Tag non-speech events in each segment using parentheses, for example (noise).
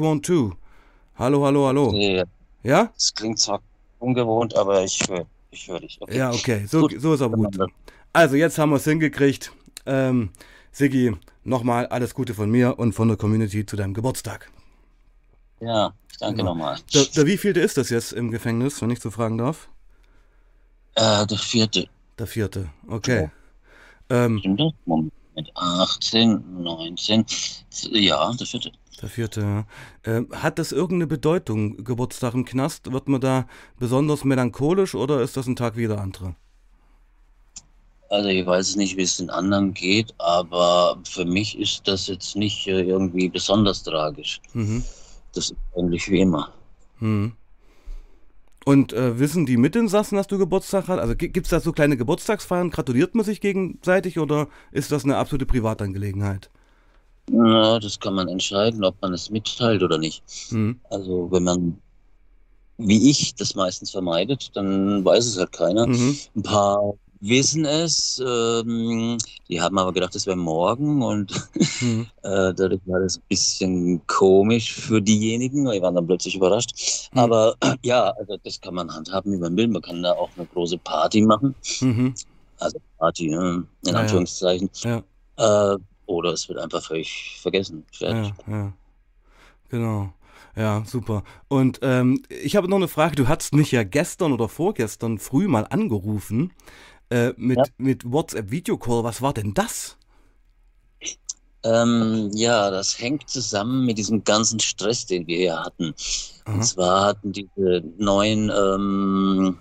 One, two. Hallo, hallo, hallo. Nee, Ja? es klingt zwar ungewohnt, aber ich höre ich hör dich. Okay. Ja, okay. So, Gut. so ist aber gut. Also, jetzt haben wir es hingekriegt. Ähm, Siggi, nochmal alles Gute von mir und von der Community zu deinem Geburtstag. Ja, danke Genau. nochmal. Der, der wievielte ist das jetzt im Gefängnis, wenn ich so fragen darf? Äh, der vierte. Der vierte. Okay. Ähm, Stimmt das? Moment. 18, 19. Ja, der vierte. Der vierte, ja. Ähm, hat das irgendeine Bedeutung, Geburtstag im Knast? Wird man da besonders melancholisch oder ist das ein Tag wie der andere? Also ich weiß nicht, wie es den anderen geht, aber für mich ist das jetzt nicht äh, irgendwie besonders tragisch. Mhm. Das ist eigentlich wie immer. Hm. Und äh, wissen die Mitinsassen, dass du Geburtstag hast? Also gibt es da so kleine Geburtstagsfeiern? Gratuliert man sich gegenseitig oder ist das eine absolute Privatangelegenheit? Na, das kann man entscheiden, ob man es mitteilt oder nicht. Hm. Also wenn man, wie ich, das meistens vermeidet, dann weiß es halt keiner. Mhm. Ein paar wissen es, ähm, die haben aber gedacht, es wäre morgen und Hm. (laughs) äh, dadurch war das ein bisschen komisch für diejenigen, die waren dann plötzlich überrascht. Hm. Aber (clears throat) ja, also das kann man handhaben, wie man will. Man kann da auch eine große Party machen, Mhm. also Party ne, in Ja, ja. Anführungszeichen. Ja, Äh, oder es wird einfach völlig vergessen. Fertig. ja, ja. Genau. Ja, super. Und ähm, ich habe noch eine Frage. Du hattest mich ja gestern oder vorgestern früh mal angerufen äh, mit, Ja. mit WhatsApp-Videocall. Was war denn das? Ähm, ja, das hängt zusammen mit diesem ganzen Stress, den wir hier hatten. Aha. Und zwar hatten diese neuen ähm,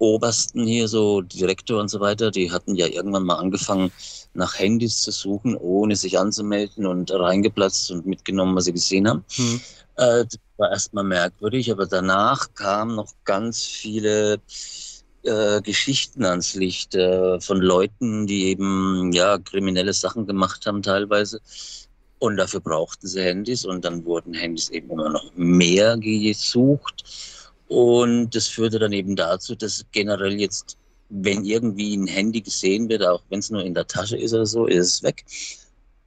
Obersten hier, so Direktor und so weiter, die hatten ja irgendwann mal angefangen, nach Handys zu suchen, ohne sich anzumelden und reingeplatzt und mitgenommen, was sie gesehen haben. Hm. Äh, das war erstmal merkwürdig, aber danach kamen noch ganz viele äh, Geschichten ans Licht äh, von Leuten, die eben ja kriminelle Sachen gemacht haben teilweise. Und dafür brauchten sie Handys und dann wurden Handys eben immer noch mehr gesucht. Und das führte dann eben dazu, dass generell jetzt, wenn irgendwie ein Handy gesehen wird, auch wenn es nur in der Tasche ist oder so, ist es weg.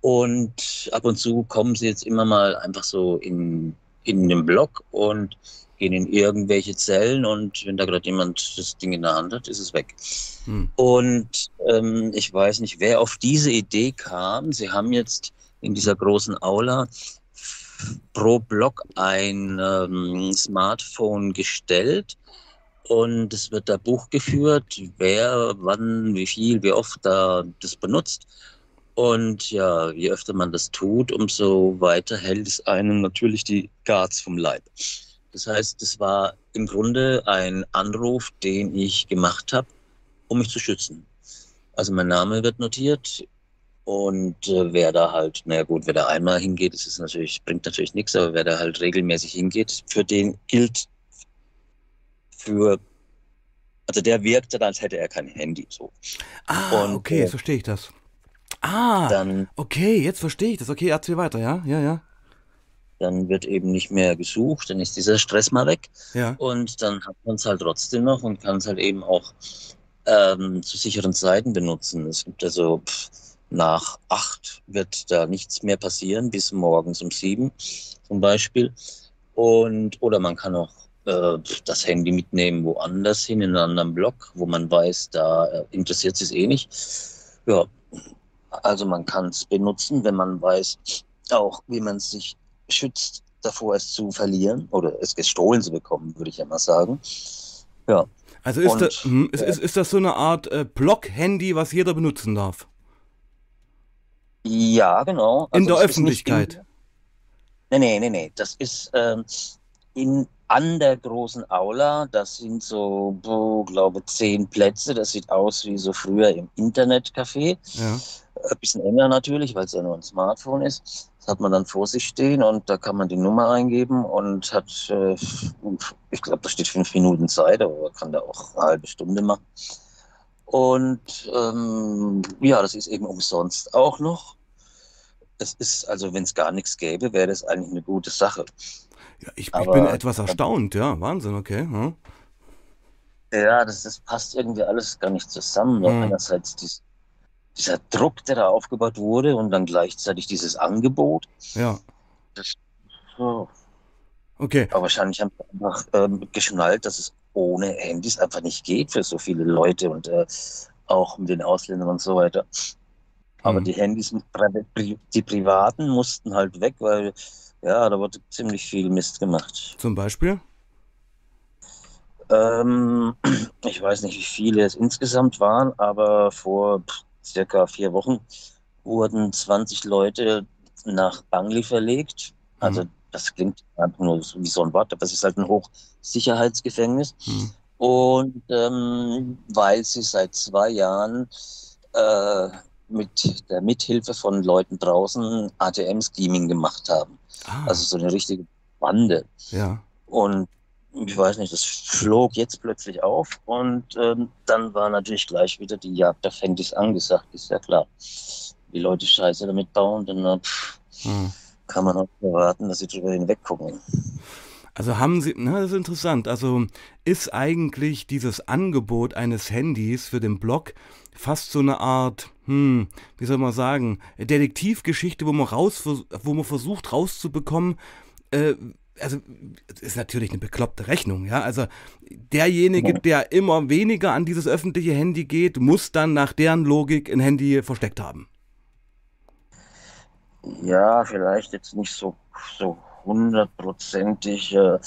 Und ab und zu kommen sie jetzt immer mal einfach so in, in den Block und gehen in irgendwelche Zellen und wenn da gerade jemand das Ding in der Hand hat, ist es weg. Hm. Und ähm, ich weiß nicht, wer auf diese Idee kam. Sie haben jetzt in dieser großen Aula pro Block ein ähm, Smartphone gestellt und es wird da Buch geführt, wer, wann, wie viel, wie oft da das benutzt. Und ja, je öfter man das tut, umso weiter hält es einem natürlich die Guards vom Leib. Das heißt, es war im Grunde ein Anruf, den ich gemacht habe, um mich zu schützen. Also mein Name wird notiert und äh, wer da halt, naja gut, wer da einmal hingeht, das ist natürlich, bringt natürlich nichts, aber wer da halt regelmäßig hingeht, für den gilt für, also der wirkt dann, als hätte er kein Handy. So. Ah, Und, okay, äh, jetzt verstehe ich das. Ah, Dann, okay, jetzt verstehe ich das. Okay, erzähl weiter, ja? Ja, ja. dann wird eben nicht mehr gesucht, dann ist dieser Stress mal weg. Ja. Und dann hat man es halt trotzdem noch und kann es halt eben auch ähm, zu sicheren Zeiten benutzen. Es gibt also pff, nach acht wird da nichts mehr passieren, bis morgens um sieben zum Beispiel. Und oder man kann auch äh, das Handy mitnehmen woanders hin, in einen anderen Block, wo man weiß, da äh, interessiert es eh nicht. Ja, also man kann es benutzen, wenn man weiß auch, wie man sich schützt davor, es zu verlieren oder es gestohlen zu bekommen, würde ich ja mal sagen. Ja, Also ist, Und, das, hm, ist, ist, ist das so eine Art äh, Block-Handy, was jeder benutzen darf? Ja genau. In der Also ist nicht Öffentlichkeit. In, nee, nee, nee, nee. Das ist ähm, in, an der großen Aula. Das sind so, boah, glaube zehn Plätze. Das sieht aus wie so früher im Internetcafé. Ja. Ein bisschen enger natürlich, weil es ja nur ein Smartphone ist. Das hat man dann vor sich stehen und da kann man die Nummer eingeben und hat, äh, ich glaube, da steht fünf Minuten Zeit, aber man kann da auch eine halbe Stunde machen. Und ähm, ja, das ist eben umsonst auch noch. Es ist, also wenn es gar nichts gäbe, wäre das eigentlich eine gute Sache. ja ich, ich Aber- bin etwas erstaunt, ja. Wahnsinn, okay. Hm. Ja, das, das passt irgendwie alles gar nicht zusammen. Mhm. Einerseits dies, dieser Druck, der da aufgebaut wurde und dann gleichzeitig dieses Angebot. Ja. So, Okay. Aber wahrscheinlich haben sie einfach ähm, geschnallt, dass es ohne Handys einfach nicht geht für so viele Leute und äh, auch mit den Ausländern und so weiter. Aber Mhm. die Handys, die privaten mussten halt weg, weil ja, da wurde ziemlich viel Mist gemacht. Zum Beispiel? Ähm, (clears throat) ich weiß nicht, wie viele es insgesamt waren, aber vor circa vier Wochen wurden 20 Leute nach Bangli verlegt. Also Mhm. Das klingt einfach nur so wie so ein Wort, aber es ist halt ein Hochsicherheitsgefängnis. Mhm. Und ähm, weil sie seit zwei Jahren äh, mit der Mithilfe von Leuten draußen ATM-Scheming gemacht haben. Ah, Also so eine richtige Bande. ja. Und ich weiß nicht, das flog jetzt plötzlich auf und ähm, dann war natürlich gleich wieder die Jagd auf Handys angesagt, ist ja klar. Die Leute Scheiße damit bauen, dann pff, Mhm. Kann man auch erwarten, dass sie drüber hinweggucken. Also haben Sie, na, das ist interessant. Also ist eigentlich dieses Angebot eines Handys für den Blog fast so eine Art, hm, wie soll man sagen, Detektivgeschichte, wo man raus, wo man versucht rauszubekommen, äh, also ist natürlich eine bekloppte Rechnung, ja. Also derjenige, der immer weniger an dieses öffentliche Handy geht, muss dann nach deren Logik ein Handy versteckt haben. Ja, vielleicht jetzt nicht so, so hundertprozentig äh,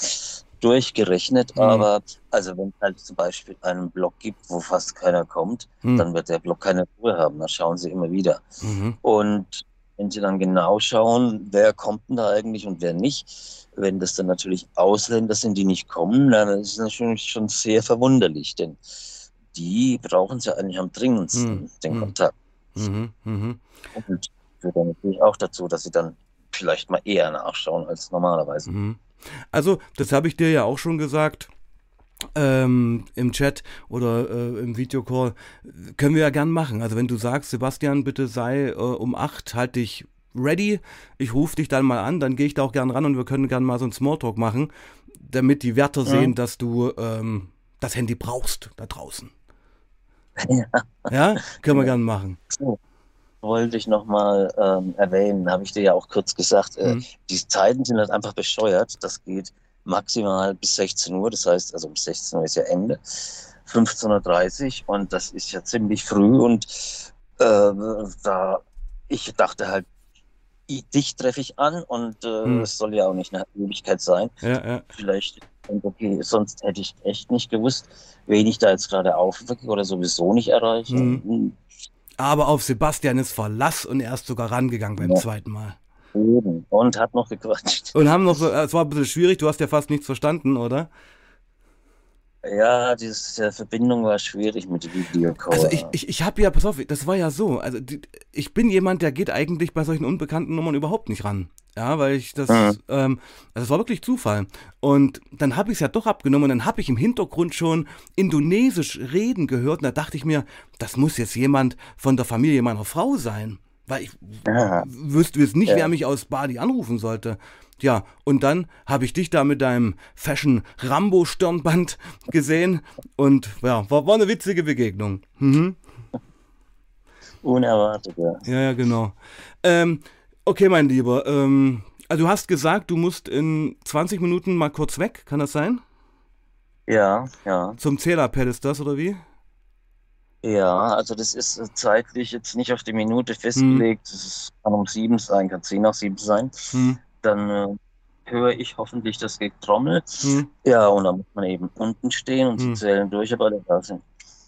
durchgerechnet, Mhm. aber also wenn es halt zum Beispiel einen Blog gibt, wo fast keiner kommt, Hm. dann wird der Blog keine Ruhe haben. Da schauen sie immer wieder. Mhm. Und wenn Sie dann genau schauen, wer kommt denn da eigentlich und wer nicht, wenn das dann natürlich Ausländer sind, die nicht kommen, dann ist es natürlich schon sehr verwunderlich, denn die brauchen es ja eigentlich am dringendsten, Hm, den hm. Kontakt. Mhm. Mhm. Und führt dann natürlich auch dazu, dass sie dann vielleicht mal eher nachschauen als normalerweise. Mhm. Also, das habe ich dir ja auch schon gesagt. Ähm, im Chat oder äh, im Videocall können wir ja gern machen. Also wenn du sagst, Sebastian, bitte sei äh, um 8, halt dich ready, ich rufe dich dann mal an, dann gehe ich da auch gern ran und wir können gern mal so einen Smalltalk machen, damit die Wärter Ja. sehen, dass du ähm, das Handy brauchst da draußen. (laughs) Ja. Ja, können wir gern machen. So, wollte ich nochmal ähm, erwähnen, habe ich dir ja auch kurz gesagt, äh, Mhm. die Zeiten sind halt einfach bescheuert. Das geht maximal bis 16 Uhr, das heißt, also um 16 Uhr ist ja Ende, 15.30 Uhr und das ist ja ziemlich früh und äh, da, ich dachte halt, dich treffe ich an und äh, Hm. es soll ja auch nicht eine Ewigkeit sein. Ja, ja. Vielleicht, okay, sonst hätte ich echt nicht gewusst, wen ich da jetzt gerade aufwecke oder sowieso nicht erreiche. Hm. Aber auf Sebastian ist Verlass und er ist sogar rangegangen beim Ja. zweiten Mal. Eben. Und hat noch gequatscht. Und haben noch so, es war ein bisschen schwierig, du hast ja fast nichts verstanden, oder? Ja, diese Verbindung war schwierig mit Videocall. Also ich, ich, ich habe ja, pass auf, das war ja so, also die, ich bin jemand, der geht eigentlich bei solchen unbekannten Nummern überhaupt nicht ran. Ja, weil ich das, Mhm. ähm, also es war wirklich Zufall. Und dann habe ich es ja doch abgenommen und dann habe ich im Hintergrund schon Indonesisch reden gehört und da dachte ich mir, das muss jetzt jemand von der Familie meiner Frau sein. Weil ich Ja. wüsste jetzt nicht, Ja. wer mich aus Bali anrufen sollte. Ja, und dann habe ich dich da mit deinem Fashion Rambo Stirnband (laughs) gesehen und ja, war, war eine witzige Begegnung. Mhm. Unerwartet, ja. Ja, ja, genau. Ähm, okay, mein Lieber, ähm, also du hast gesagt, du musst in 20 Minuten mal kurz weg, kann das sein? Ja, ja. Zum Zählerpad ist das, oder wie? Ja, also das ist äh, zeitlich jetzt nicht auf die Minute festgelegt. Es kann um sieben sein, kann zehn nach sieben sein. Hm, Dann äh, höre ich hoffentlich das Getrommel. hm. Ja, und dann muss man eben unten stehen und Hm. sie zählen durch, aber alle da sind.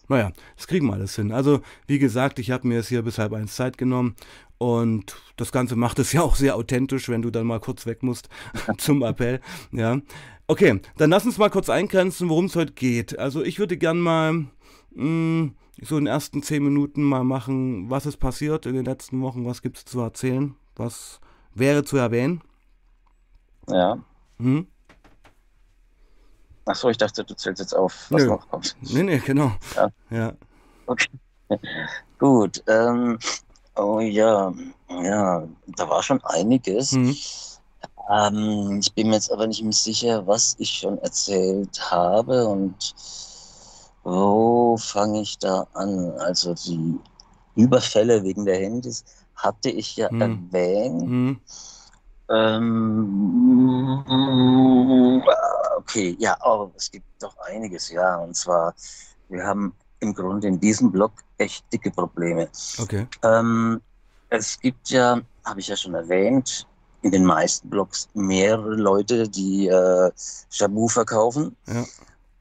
Naja, das kriegen wir alles hin. Also, wie gesagt, ich habe mir es hier bis halb eins Zeit genommen und das Ganze macht es (laughs) ja auch sehr authentisch, wenn du dann mal kurz weg musst (laughs) zum Appell. Ja. Okay, dann lass uns mal kurz eingrenzen, worum es heute geht. Also, ich würde gern mal mh, so in den ersten zehn Minuten mal machen, was ist passiert in den letzten Wochen, was gibt es zu erzählen, was wäre zu erwähnen. Ja. Hm? Ach so, ich dachte, du zählst jetzt auf, was Nö. noch kommt. Nee, nee, genau. Ja. Ja. Okay. (laughs) Gut. Ähm, oh ja, ja, da war schon einiges. Hm. Ähm, ich bin mir jetzt aber nicht mehr sicher, was ich schon erzählt habe und wo fange ich da an? Also die Überfälle wegen der Handys hatte ich ja Hm. erwähnt. Hm. Ähm, okay, ja, oh, es gibt doch einiges, ja. Und zwar, wir haben im Grunde in diesem Block echt dicke Probleme. Okay. Ähm, es gibt ja, habe ich ja schon erwähnt, in den meisten Blogs mehrere Leute, die äh, Shabu verkaufen. Ja.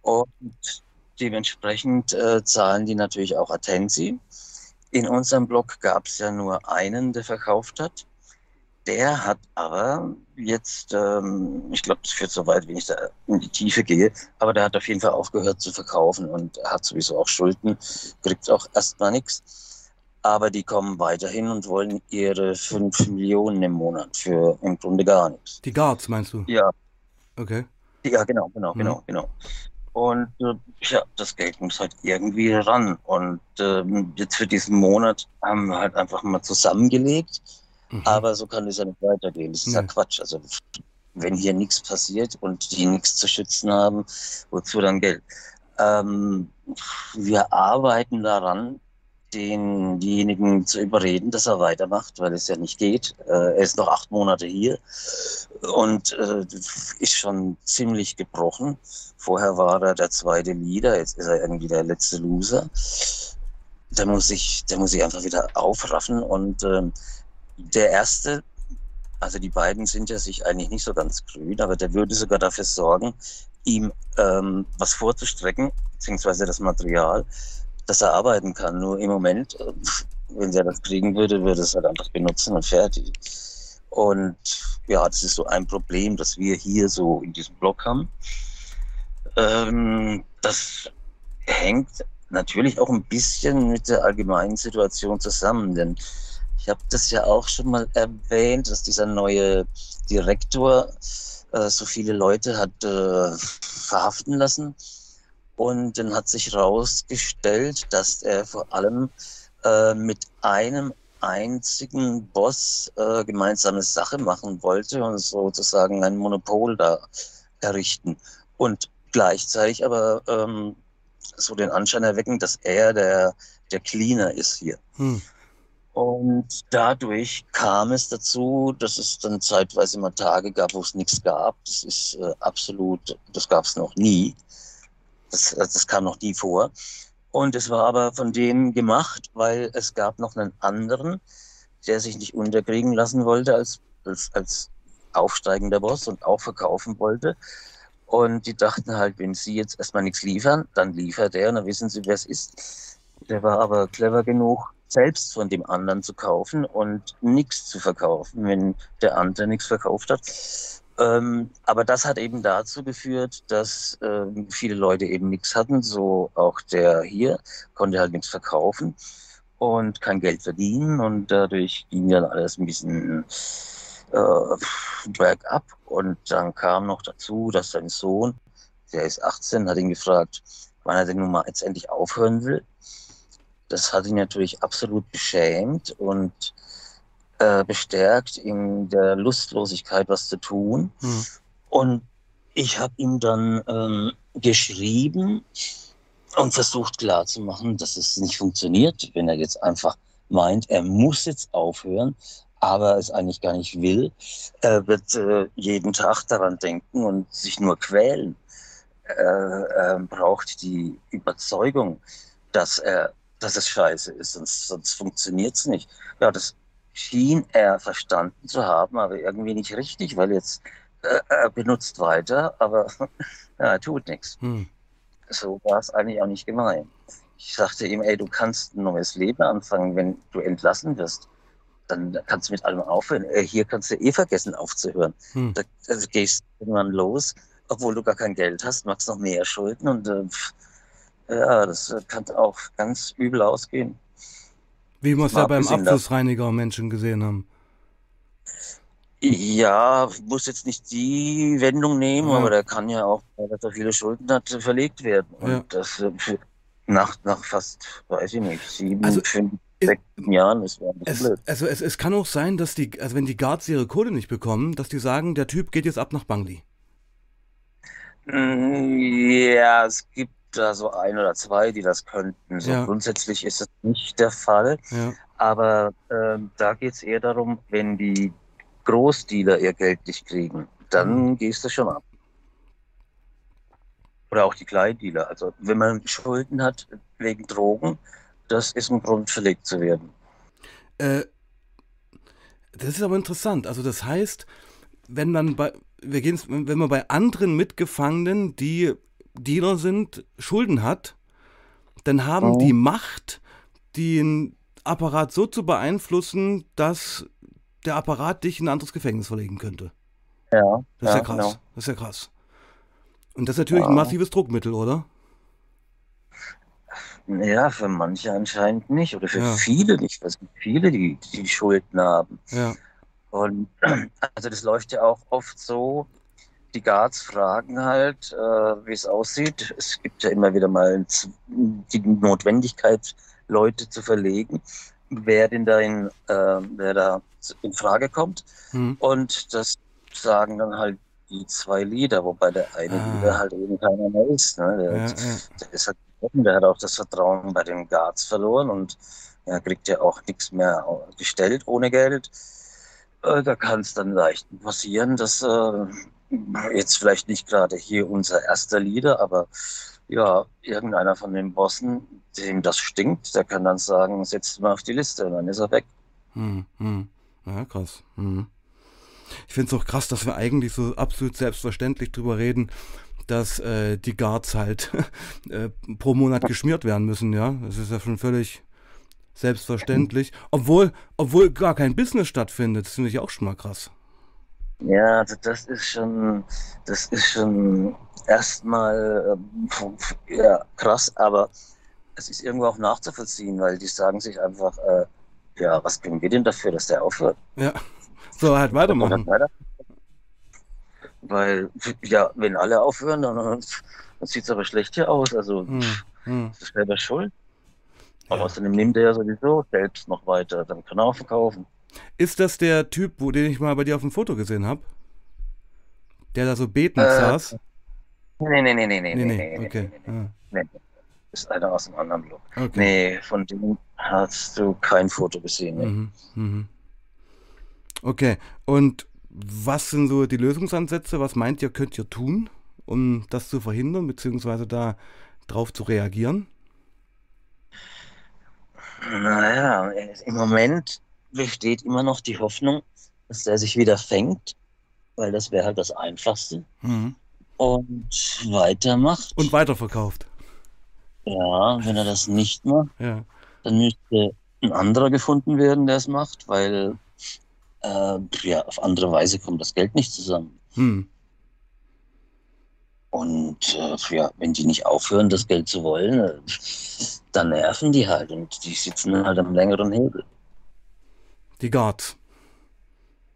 Und dementsprechend äh, zahlen die natürlich auch Atensi. In unserem Blog gab es ja nur einen, der verkauft hat. Der hat aber jetzt, ähm, ich glaube, es führt so weit, wenn ich da in die Tiefe gehe, aber der hat auf jeden Fall aufgehört zu verkaufen und hat sowieso auch Schulden, kriegt auch erstmal nichts. Aber die kommen weiterhin und wollen ihre 5 Millionen im Monat für im Grunde gar nichts. Die Guards, meinst du? Ja, Okay. ja, genau, genau, Mhm. genau, genau. Und äh, ja, das Geld muss halt irgendwie ran. Und ähm, jetzt für diesen Monat haben wir halt einfach mal zusammengelegt. Mhm. Aber so kann es ja nicht weitergehen. Das ist ja Nee. Quatsch. Also wenn hier nichts passiert und die nichts zu schützen haben, wozu dann Geld? Ähm, wir arbeiten daran, den, diejenigen zu überreden, dass er weitermacht, weil es ja nicht geht. Äh, er ist noch acht Monate hier und äh, ist schon ziemlich gebrochen. Vorher war er der zweite Leader, jetzt ist er irgendwie der letzte Loser. Da muss ich, der muss ich einfach wieder aufraffen und ähm, der erste, also die beiden sind ja sich eigentlich nicht so ganz grün, aber der würde sogar dafür sorgen, ihm ähm, was vorzustrecken, beziehungsweise das Material, dass er arbeiten kann. Nur im Moment, äh, wenn er das kriegen würde, würde es halt einfach benutzen und fertig. Und ja, das ist so ein Problem, das wir hier so in diesem Block haben. Ähm, das hängt natürlich auch ein bisschen mit der allgemeinen Situation zusammen, denn ich habe das ja auch schon mal erwähnt, dass dieser neue Direktor äh, so viele Leute hat äh, verhaften lassen. Und dann hat sich herausgestellt, dass er vor allem äh, mit einem einzigen Boss äh, gemeinsame Sache machen wollte und sozusagen ein Monopol da errichten. Und gleichzeitig aber ähm, so den Anschein erwecken, dass er der, der Cleaner ist hier. Hm. Und dadurch kam es dazu, dass es dann zeitweise mal Tage gab, wo es nichts gab. Das ist äh, absolut, das gab es noch nie. Das, das kam noch nie vor. Und es war aber von denen gemacht, weil es gab noch einen anderen, der sich nicht unterkriegen lassen wollte als, als, als aufsteigender Boss und auch verkaufen wollte. Und die dachten halt, wenn sie jetzt erstmal nichts liefern, dann liefert er und dann wissen sie, wer es ist. Der war aber clever genug, selbst von dem anderen zu kaufen und nichts zu verkaufen, wenn der andere nichts verkauft hat. Ähm, aber das hat eben dazu geführt, dass ähm, viele Leute eben nichts hatten, so auch der hier, konnte halt nichts verkaufen und kein Geld verdienen und dadurch ging dann alles ein bisschen äh, bergab. Und dann kam noch dazu, dass sein Sohn, der ist 18, hat ihn gefragt, wann er denn nun mal jetzt endlich aufhören will. Das hat ihn natürlich absolut beschämt und äh, bestärkt in der Lustlosigkeit, was zu tun. Hm. Und ich habe ihm dann ähm, geschrieben und versucht klarzumachen, dass es nicht funktioniert, wenn er jetzt einfach meint, er muss jetzt aufhören, aber es eigentlich gar nicht will. Er wird äh, jeden Tag daran denken und sich nur quälen. Er, er braucht die Überzeugung, dass er, dass es scheiße ist, sonst, sonst funktioniert es nicht. Ja, das schien er verstanden zu haben, aber irgendwie nicht richtig, weil jetzt äh, er benutzt weiter, aber (laughs) ja, er tut nichts. Hm. So war es eigentlich auch nicht gemeint. Ich sagte ihm, ey, du kannst ein neues Leben anfangen, wenn du entlassen wirst. Dann kannst du mit allem aufhören. Äh, Hier kannst du eh vergessen aufzuhören. Hm. Da also gehst du irgendwann los, obwohl du gar kein Geld hast, machst noch mehr Schulden und äh, pff, ja, das äh, kann auch ganz übel ausgehen. Wie wir es ja beim Abflussreiniger Menschen gesehen haben. Ja, muss jetzt nicht die Wendung nehmen, Ja. aber der kann ja auch, weil er so viele Schulden hat, verlegt werden. Und Ja. das äh, nach, nach fast, weiß ich nicht, sieben, Also, fünf, sechs Jahren ist Es, blöd. also es, es kann auch sein, dass die, also wenn die Guards ihre Kohle nicht bekommen, dass die sagen, der Typ geht jetzt ab nach Bangli. Mm, Ja, es gibt da so ein oder zwei, die das könnten. So Ja. grundsätzlich ist es nicht der Fall. Ja. Aber ähm, da geht es eher darum, wenn die Großdealer ihr Geld nicht kriegen, dann Mhm. gehst du schon ab. Oder auch die Kleindealer. Also wenn man Schulden hat wegen Drogen, das ist ein Grund, verlegt zu werden. Äh, das ist aber interessant. Also das heißt, wenn man bei, wir gehen, wenn man bei anderen Mitgefangenen, die Dealer sind, Schulden hat, dann haben Mhm. die Macht, den Apparat so zu beeinflussen, dass der Apparat dich in ein anderes Gefängnis verlegen könnte. Ja, Das ist ja, ja, krass. genau. Das ist ja krass. Und das ist natürlich ein Ja. massives Druckmittel, oder? Ja, für manche anscheinend nicht. Oder für Ja. viele nicht. Es gibt viele, die, die Schulden haben. Ja. Und (clears throat) also das läuft ja auch oft so, die Guards fragen halt, äh, wie es aussieht. Es gibt ja immer wieder mal die Notwendigkeit, Leute zu verlegen, wer denn da in, äh, wer da in Frage kommt. Hm. Und das sagen dann halt die zwei Lieder, wobei der eine Ah. Lieder halt eben keiner mehr ist. Ne? Der, Ja, ja. der ist halt der hat auch das Vertrauen bei den Guards verloren und er kriegt ja auch nichts mehr gestellt ohne Geld. Äh, Da kann es dann leicht passieren, dass äh, jetzt vielleicht nicht gerade hier unser erster Leader, aber ja, irgendeiner von den Bossen, dem das stinkt, der kann dann sagen, setzt mal auf die Liste und dann ist er weg. Hm, hm. Ja, krass. Hm. Ich finde es auch krass, dass wir eigentlich so absolut selbstverständlich drüber reden, dass äh, die Guards halt (laughs) äh, pro Monat geschmiert werden müssen, ja. Das ist ja schon völlig selbstverständlich. Obwohl, obwohl gar kein Business stattfindet. Das finde ich auch schon mal krass. Ja, also das ist schon, das ist schon erstmal ähm, ja, krass, aber es ist irgendwo auch nachzuvollziehen, weil die sagen sich einfach, äh, ja, was können wir denn dafür, dass der aufhört? Ja. So, halt weitermachen. weiter. Weil, ja, wenn alle aufhören, dann, dann sieht es aber schlecht hier aus. Also, Hm, hm. das ist selber schuld. Aber Ja. außerdem nimmt er ja sowieso selbst noch weiter, dann kann er auch verkaufen. Ist das der Typ, wo, den ich mal bei dir auf dem Foto gesehen habe? Der da so betend Äh, saß? Nee, nee, nee, nee, nee, Nee, nee, nee, okay. nee, nee, Ah, nee. Ist einer aus einem anderen Look. okay. Nee, von dem hast du kein Foto gesehen. Nee. Mhm, mhm. Okay, und was sind so die Lösungsansätze? Was meint ihr, könnt ihr tun, um das zu verhindern, beziehungsweise da drauf zu reagieren? Naja, im Moment besteht immer noch die Hoffnung, dass der sich wieder fängt, weil das wäre halt das Einfachste. Mhm. Und weitermacht. Und weiterverkauft. ja, wenn er das nicht macht, Ja. dann müsste ein anderer gefunden werden, der es macht, weil äh, ja, auf andere Weise kommt das Geld nicht zusammen. Hm. Und äh, ja, wenn die nicht aufhören, das Geld zu wollen, äh, dann nerven die halt und die sitzen halt am längeren Hebel. Die Guards.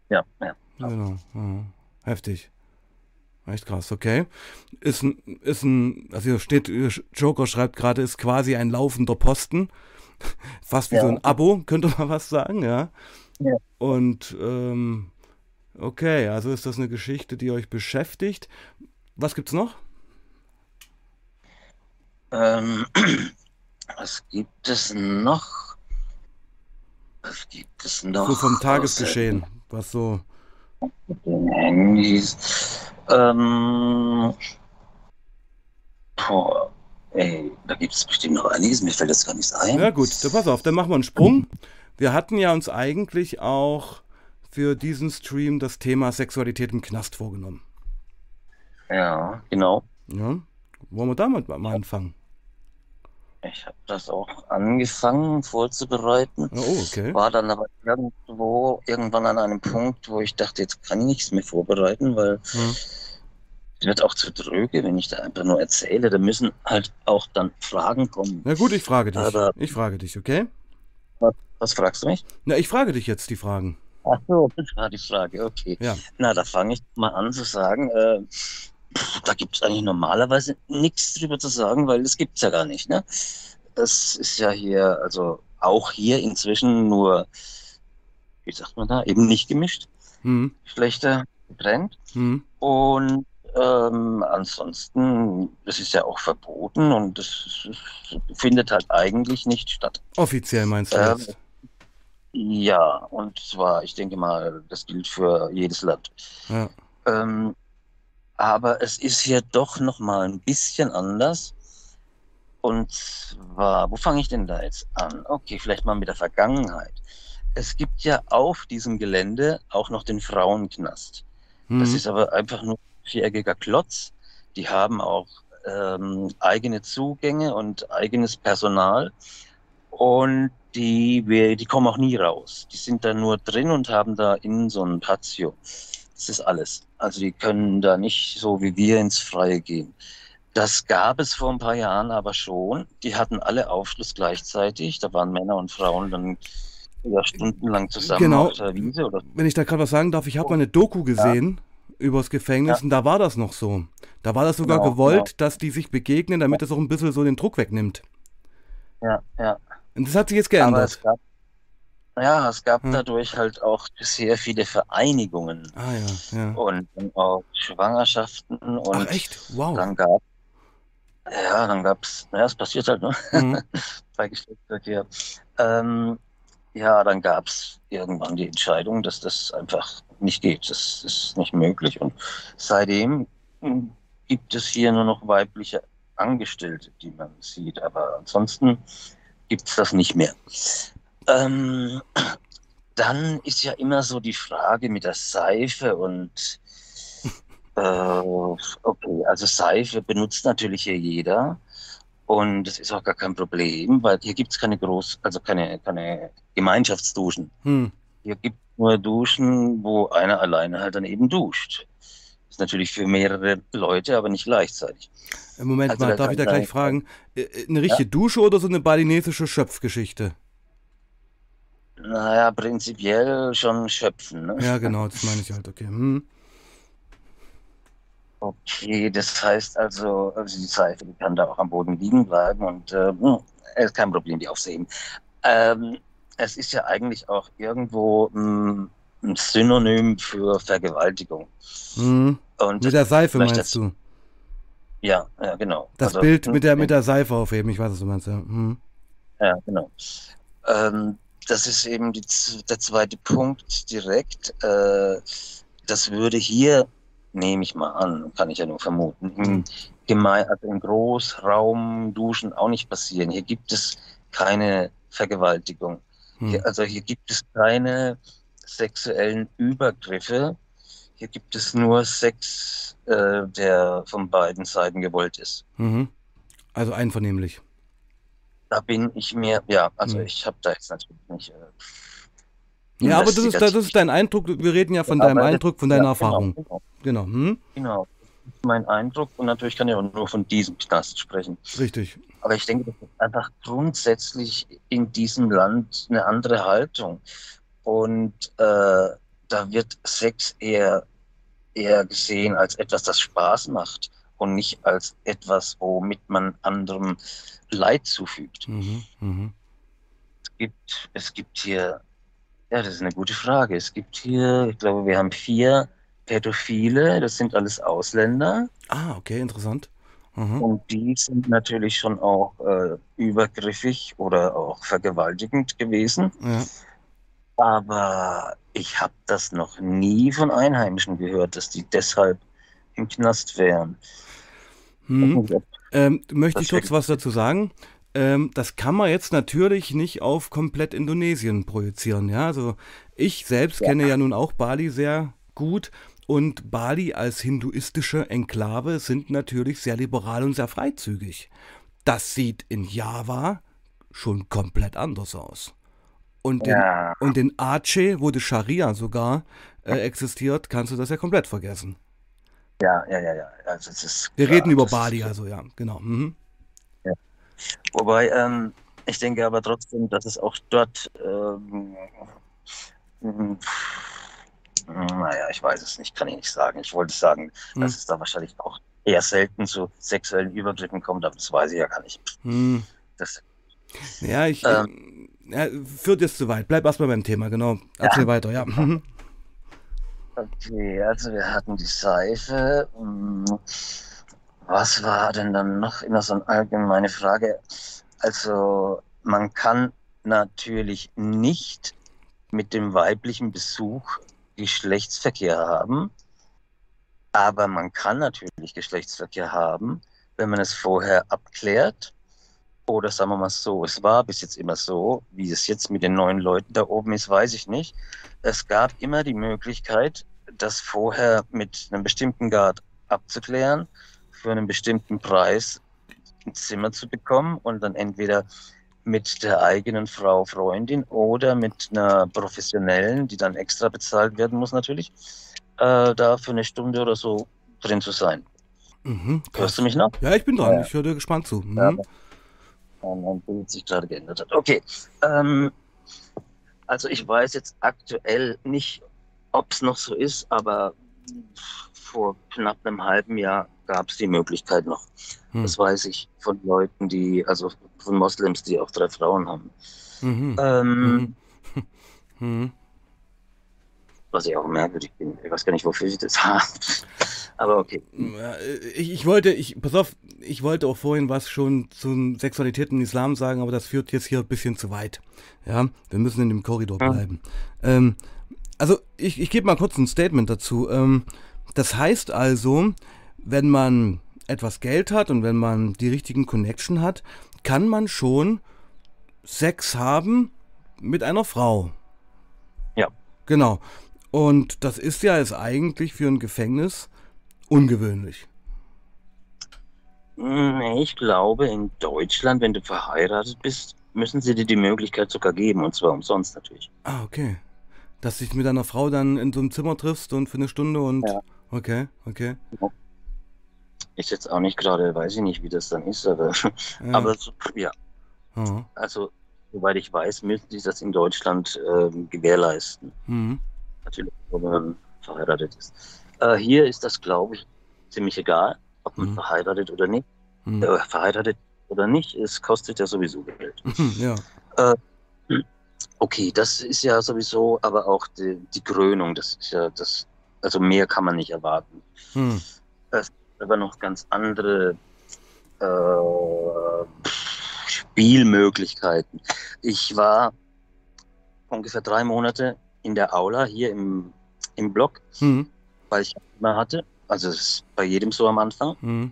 Ja, ja. Genau. Ja. Heftig. Echt krass, okay. Ist ein, ist ein, also hier steht, Joker schreibt gerade, ist quasi ein laufender Posten. (laughs) Fast wie Ja. so ein Abo, könnte man was sagen, ja. Ja. Und ähm, okay, also ist das eine Geschichte, die euch beschäftigt. Was gibt's noch? Ähm, (clears throat) was gibt es noch? Was gibt es noch? So vom Tagesgeschehen, was so. Den Handys. Ähm, boah, ey, da gibt es bestimmt noch einiges, mir fällt das gar nicht ein. Ja gut, dann pass auf, dann machen wir einen Sprung. Wir hatten ja uns eigentlich auch für diesen Stream das Thema Sexualität im Knast vorgenommen. Ja, genau. Ja? Wollen wir damit mal anfangen? Ich habe das auch angefangen vorzubereiten, Oh, okay. war dann aber irgendwo, irgendwann an einem Punkt, wo ich dachte, jetzt kann ich nichts mehr vorbereiten, weil Ja. es wird auch zu dröge, wenn ich da einfach nur erzähle. Da müssen halt auch dann Fragen kommen. Na gut, ich frage dich. Aber- Ich frage dich, okay? Was fragst du mich? Na, ich frage dich jetzt die Fragen. Ach so, das war die Frage, okay. Ja. Na, da fange ich mal an zu sagen, äh, da gibt es eigentlich normalerweise nichts drüber zu sagen, weil das gibt es ja gar nicht. Ne? Das ist ja hier, also auch hier inzwischen nur, wie sagt man da, eben nicht gemischt, Hm, schlechter getrennt. hm, Und ähm, ansonsten, das ist ja auch verboten und das findet halt eigentlich nicht statt. offiziell meinst du Ähm, jetzt? Ja, und zwar, ich denke mal, das gilt für jedes Land. Ja. Ähm, Aber es ist hier doch noch mal ein bisschen anders. Und zwar, wo fange ich denn da jetzt an? Okay, vielleicht mal mit der Vergangenheit. Es gibt ja auf diesem Gelände auch noch den Frauenknast. Mhm. Das ist aber einfach nur ein viereckiger Klotz. Die haben auch ähm, eigene Zugänge und eigenes Personal. Und die, die kommen auch nie raus. Die sind da nur drin und haben da innen so ein Patio. Das ist alles. Also die können da nicht so wie wir ins Freie gehen. Das gab es vor ein paar Jahren aber schon. Die hatten alle Aufschluss gleichzeitig. Da waren Männer und Frauen dann ja, stundenlang zusammen genau. auf der Wiese. Oder Wenn ich da gerade was sagen darf, ich habe mal eine Doku gesehen ja. übers Gefängnis ja. und da war das noch so. Da war das sogar genau, gewollt, genau. dass die sich begegnen, damit es auch ein bisschen so den Druck wegnimmt. Ja, ja. Und das hat sich jetzt geändert. Aber es gab, ja, es gab hm. dadurch halt auch sehr viele Vereinigungen. Ah, ja, ja. Und, auch Schwangerschaften. Und Ach, echt? Wow. Dann gab ja, dann gab es, naja, es passiert halt, ne? Mhm. (laughs) Bei Geschlechtsverkehr. Ähm, ja, dann gab es irgendwann die Entscheidung, dass das einfach nicht geht. Das ist nicht möglich. Und seitdem hm, gibt es hier nur noch weibliche Angestellte, die man sieht. Aber ansonsten gibt es das nicht mehr. Ähm, (clears throat) dann ist ja immer so die Frage mit der Seife und (laughs) äh, okay, also Seife benutzt natürlich hier jeder. Und das ist auch gar kein Problem, weil hier gibt es keine groß, also keine, keine Gemeinschaftsduschen. Hm. Hier gibt es nur Duschen, wo einer alleine halt dann eben duscht. Das ist natürlich für mehrere Leute, aber nicht gleichzeitig. Äh, Moment also mal, darf ich da gleich fragen? Äh, äh, eine richtige ja? Dusche oder so eine balinesische Schöpfgeschichte? Naja, prinzipiell schon schöpfen. Ne? Ja, genau, das meine ich halt, okay. Hm. Okay, das heißt also, also die Seife die kann da auch am Boden liegen bleiben und äh, hm, es ist kein Problem, die aufzuheben. Ähm, es ist ja eigentlich auch irgendwo ein, hm, ein Synonym für Vergewaltigung. Mhm. Und mit der Seife meinst das, du? Ja, ja, genau. Das also, Bild mit der, mit der Seife aufheben, ich weiß, was du meinst. Ja, mhm. ja genau. Ähm, das ist eben die, der zweite Punkt direkt. Äh, das würde hier nehme ich mal an, kann ich ja nur vermuten, im, Geme also im Großraum Duschen auch nicht passieren. Hier gibt es keine Vergewaltigung. Hm. Hier, also hier gibt es keine sexuellen Übergriffe. Hier gibt es nur Sex, äh, der von beiden Seiten gewollt ist. Mhm. Also einvernehmlich. Da bin ich mir, ja, also mhm. ich habe da jetzt natürlich nicht. Äh, ja, aber das ist, das ist dein Eindruck. Wir reden ja von ja, deinem Eindruck, von deiner ja, genau, Erfahrung. Genau. Genau. Hm? Genau. Mein Eindruck. Und natürlich kann ich auch nur von diesem Knast sprechen. Richtig. Aber ich denke, das ist einfach grundsätzlich in diesem Land eine andere Haltung. Und äh, da wird Sex eher, eher gesehen als etwas, das Spaß macht und nicht als etwas, womit man anderem Leid zufügt. Mhm, mh. es, gibt, es gibt hier ja, das ist eine gute Frage. Es gibt hier, ich glaube, wir haben vier Pädophile, das sind alles Ausländer. Ah, okay, interessant. Mhm. Und die sind natürlich schon auch äh, übergriffig oder auch vergewaltigend gewesen. Ja. Aber ich habe das noch nie von Einheimischen gehört, dass die deshalb im Knast wären. Hm. Ähm, möchte ich kurz was dazu sagen? Ähm, das kann man jetzt natürlich nicht auf komplett Indonesien projizieren. Ja, also ich selbst ja. kenne ja nun auch Bali sehr gut und Bali als hinduistische Enklave sind natürlich sehr liberal und sehr freizügig. Das sieht in Java schon komplett anders aus. Und in, ja. und in Aceh, wo die Scharia sogar äh, existiert, kannst du das ja komplett vergessen. Ja, ja, ja, ja. Also Wir klar, reden über Bali, also ja, genau. Mhm. Wobei, ähm, ich denke aber trotzdem, dass es auch dort, ähm, hm, naja, ich weiß es nicht, kann ich nicht sagen. Ich wollte sagen, hm. dass es da wahrscheinlich auch eher selten zu sexuellen Übergriffen kommt, aber das weiß ich ja gar nicht. Hm. Das, ja, ich. Ähm, ja, führt jetzt zu weit. Bleib erstmal beim Thema, genau. Erzähl ja. weiter, ja. Okay, also wir hatten die Seife. Hm, was war denn dann noch immer so eine allgemeine Frage? Also man kann natürlich nicht mit dem weiblichen Besuch Geschlechtsverkehr haben. Aber man kann natürlich Geschlechtsverkehr haben, wenn man es vorher abklärt. Oder sagen wir mal so, es war bis jetzt immer so, wie es jetzt mit den neuen Leuten da oben ist, weiß ich nicht. Es gab immer die Möglichkeit, das vorher mit einem bestimmten Grad abzuklären, für einen bestimmten Preis ein Zimmer zu bekommen und dann entweder mit der eigenen Frau, Freundin oder mit einer professionellen, die dann extra bezahlt werden muss natürlich, äh, da für eine Stunde oder so drin zu sein. Mhm, Hörst du mich noch? Ja, ich bin dran. Ja. Ich höre dir gespannt zu. Mhm. Ja, mein Bild sich gerade geändert hat. Okay. Ähm, also ich weiß jetzt aktuell nicht, ob es noch so ist, aber vor knapp einem halben Jahr gab es die Möglichkeit noch. Hm. Das weiß ich von Leuten, die, also von Moslems, die auch drei Frauen haben. Mhm. Ähm, Mhm. (laughs) Mhm. Was ich auch merkwürdig bin. Ich weiß gar nicht, wofür ich das (laughs) habe. Aber okay. Ich, ich wollte, ich, pass auf, ich wollte auch vorhin was schon zum Sexualität im Islam sagen, aber das führt jetzt hier ein bisschen zu weit. Ja, wir müssen in dem Korridor Ja. bleiben. Ähm, also ich, ich gebe mal kurz ein Statement dazu. Ähm, das heißt also, wenn man etwas Geld hat und wenn man die richtigen Connection hat, kann man schon Sex haben mit einer Frau. Ja. Genau. Und das ist ja jetzt eigentlich für ein Gefängnis ungewöhnlich. Nee, ich glaube, in Deutschland, wenn du verheiratet bist, müssen sie dir die Möglichkeit sogar geben. Und zwar umsonst natürlich. Ah, okay. Dass du dich mit einer Frau dann in so einem Zimmer triffst und für eine Stunde und. Ja. Okay, okay. Ist jetzt auch nicht gerade, weiß ich nicht, wie das dann ist, aber, Ja. (laughs) aber ja, Aha. also soweit ich weiß, müssen sie das in Deutschland ähm, gewährleisten. Mhm. Natürlich, wenn man verheiratet ist. Äh, hier ist das, glaube ich, ziemlich egal, ob man Mhm. verheiratet oder nicht. Mhm. Äh, verheiratet oder nicht, es kostet ja sowieso Geld. (laughs) ja. Okay, das ist ja sowieso, aber auch die, die Krönung, das ist ja das, also mehr kann man nicht erwarten. Hm. aber noch ganz andere äh, Spielmöglichkeiten. Ich war ungefähr drei Monate in der Aula hier im, im Block, Hm. weil ich immer hatte. Also es ist bei jedem so am Anfang. Hm.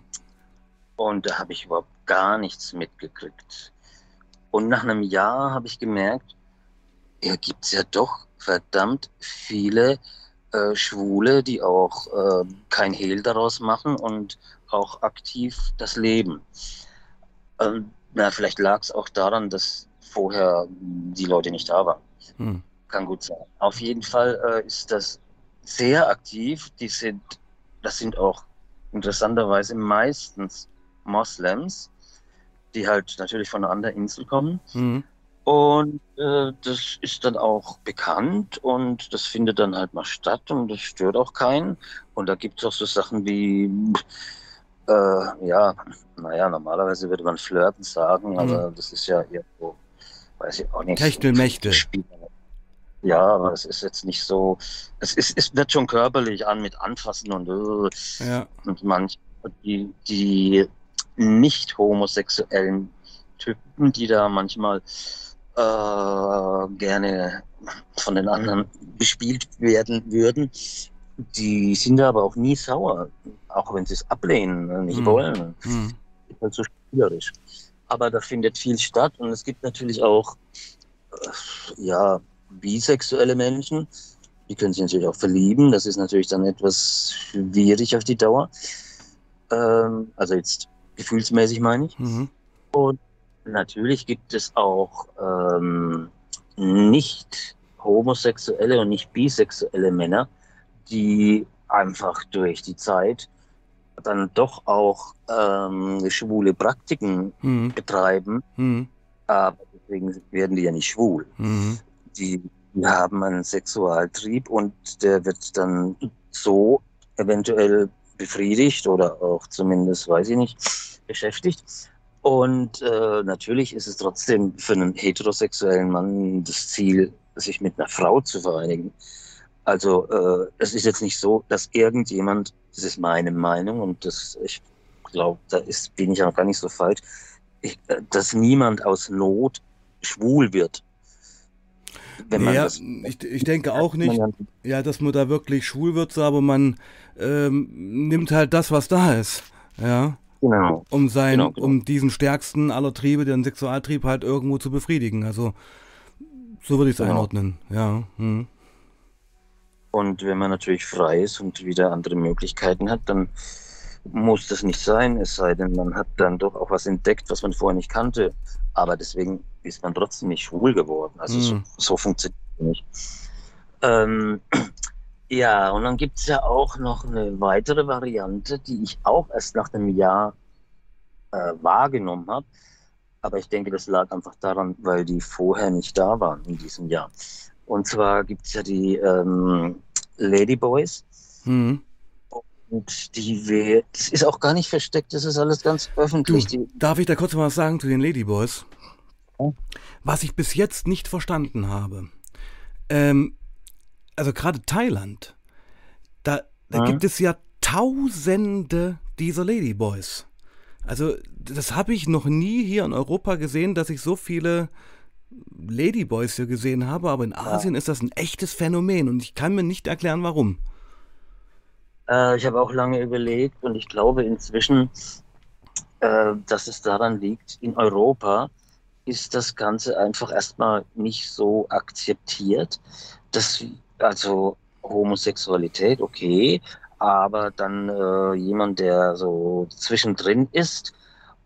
Und da habe ich überhaupt gar nichts mitgekriegt. Und nach einem Jahr habe ich gemerkt, ja, gibt es ja doch verdammt viele äh, Schwule, die auch äh, kein Hehl daraus machen und auch aktiv das leben. Ähm, na, vielleicht lag es auch daran, dass vorher die Leute nicht da waren. Hm. Kann gut sein. Auf jeden Fall äh, ist das sehr aktiv. Die sind, das sind auch interessanterweise meistens Moslems, die halt natürlich von einer anderen Insel kommen. Hm. Und äh, das ist dann auch bekannt und das findet dann halt mal statt und das stört auch keinen. Und da gibt es auch so Sachen wie, äh, ja, naja, normalerweise würde man Flirten sagen, aber das ist ja irgendwo, weiß ich auch nicht. Techtelmächte. Ja, aber es ist jetzt nicht so, es, ist, es wird schon körperlich an mit Anfassen und, äh, Ja. und manch, die, die nicht homosexuellen Typen, die da manchmal äh, gerne von den anderen bespielt werden würden, die sind da aber auch nie sauer, auch wenn sie es ablehnen, ne, nicht Hm. wollen. Hm. Ist halt so spielerisch. Aber da findet viel statt und es gibt natürlich auch äh, ja, bisexuelle Menschen, die können sich natürlich auch verlieben. Das ist natürlich dann etwas schwierig auf die Dauer. Ähm, also jetzt gefühlsmäßig meine ich. Hm. Natürlich gibt es auch ähm, nicht homosexuelle und nicht bisexuelle Männer, die einfach durch die Zeit dann doch auch ähm, schwule Praktiken Hm. betreiben, Hm. aber deswegen werden die ja nicht schwul. Hm. Die, haben einen Sexualtrieb und der wird dann so eventuell befriedigt oder auch zumindest, weiß ich nicht, beschäftigt. Und äh, natürlich ist es trotzdem für einen heterosexuellen Mann das Ziel, sich mit einer Frau zu vereinigen. Also äh, es ist jetzt nicht so, dass irgendjemand, das ist meine Meinung und das, ich glaube, da ist, bin ich auch gar nicht so falsch, ich, äh, dass niemand aus Not schwul wird. Wenn man Ja, das. ich, ich denke auch nicht, ja, dass man da wirklich schwul wird, aber man ähm, nimmt halt das, was da ist. Ja, Genau. um sein, Genau, genau. um diesen stärksten aller Triebe, den Sexualtrieb halt irgendwo zu befriedigen. Also so würde ich es Genau. einordnen. Ja. Hm. Und wenn man natürlich frei ist und wieder andere Möglichkeiten hat, dann muss das nicht sein, es sei denn, man hat dann doch auch was entdeckt, was man vorher nicht kannte. Aber deswegen ist man trotzdem nicht schwul geworden. Also so, Mhm. so funktioniert es nicht. Ähm, (clears throat) ja, und dann gibt es ja auch noch eine weitere Variante, die ich auch erst nach einem Jahr äh, wahrgenommen habe. Aber ich denke, das lag einfach daran, weil die vorher nicht da waren in diesem Jahr. Und zwar gibt es ja die ähm, Ladyboys. Hm. Und die we das ist auch gar nicht versteckt, das ist alles ganz öffentlich. Die, Darf ich da kurz mal was sagen zu den Ladyboys? Ja. Was ich bis jetzt nicht verstanden habe. Ähm, also gerade Thailand, da, da Ja. gibt es ja Tausende dieser Ladyboys. Also das habe ich noch nie hier in Europa gesehen, dass ich so viele Ladyboys hier gesehen habe, aber in Asien ist das ein echtes Phänomen und ich kann mir nicht erklären, warum. äh, ich habe auch lange überlegt und ich glaube inzwischen, äh, dass es daran liegt, in Europa ist das Ganze einfach erstmal nicht so akzeptiert. Dass, also Homosexualität, okay, aber dann äh, jemand, der so zwischendrin ist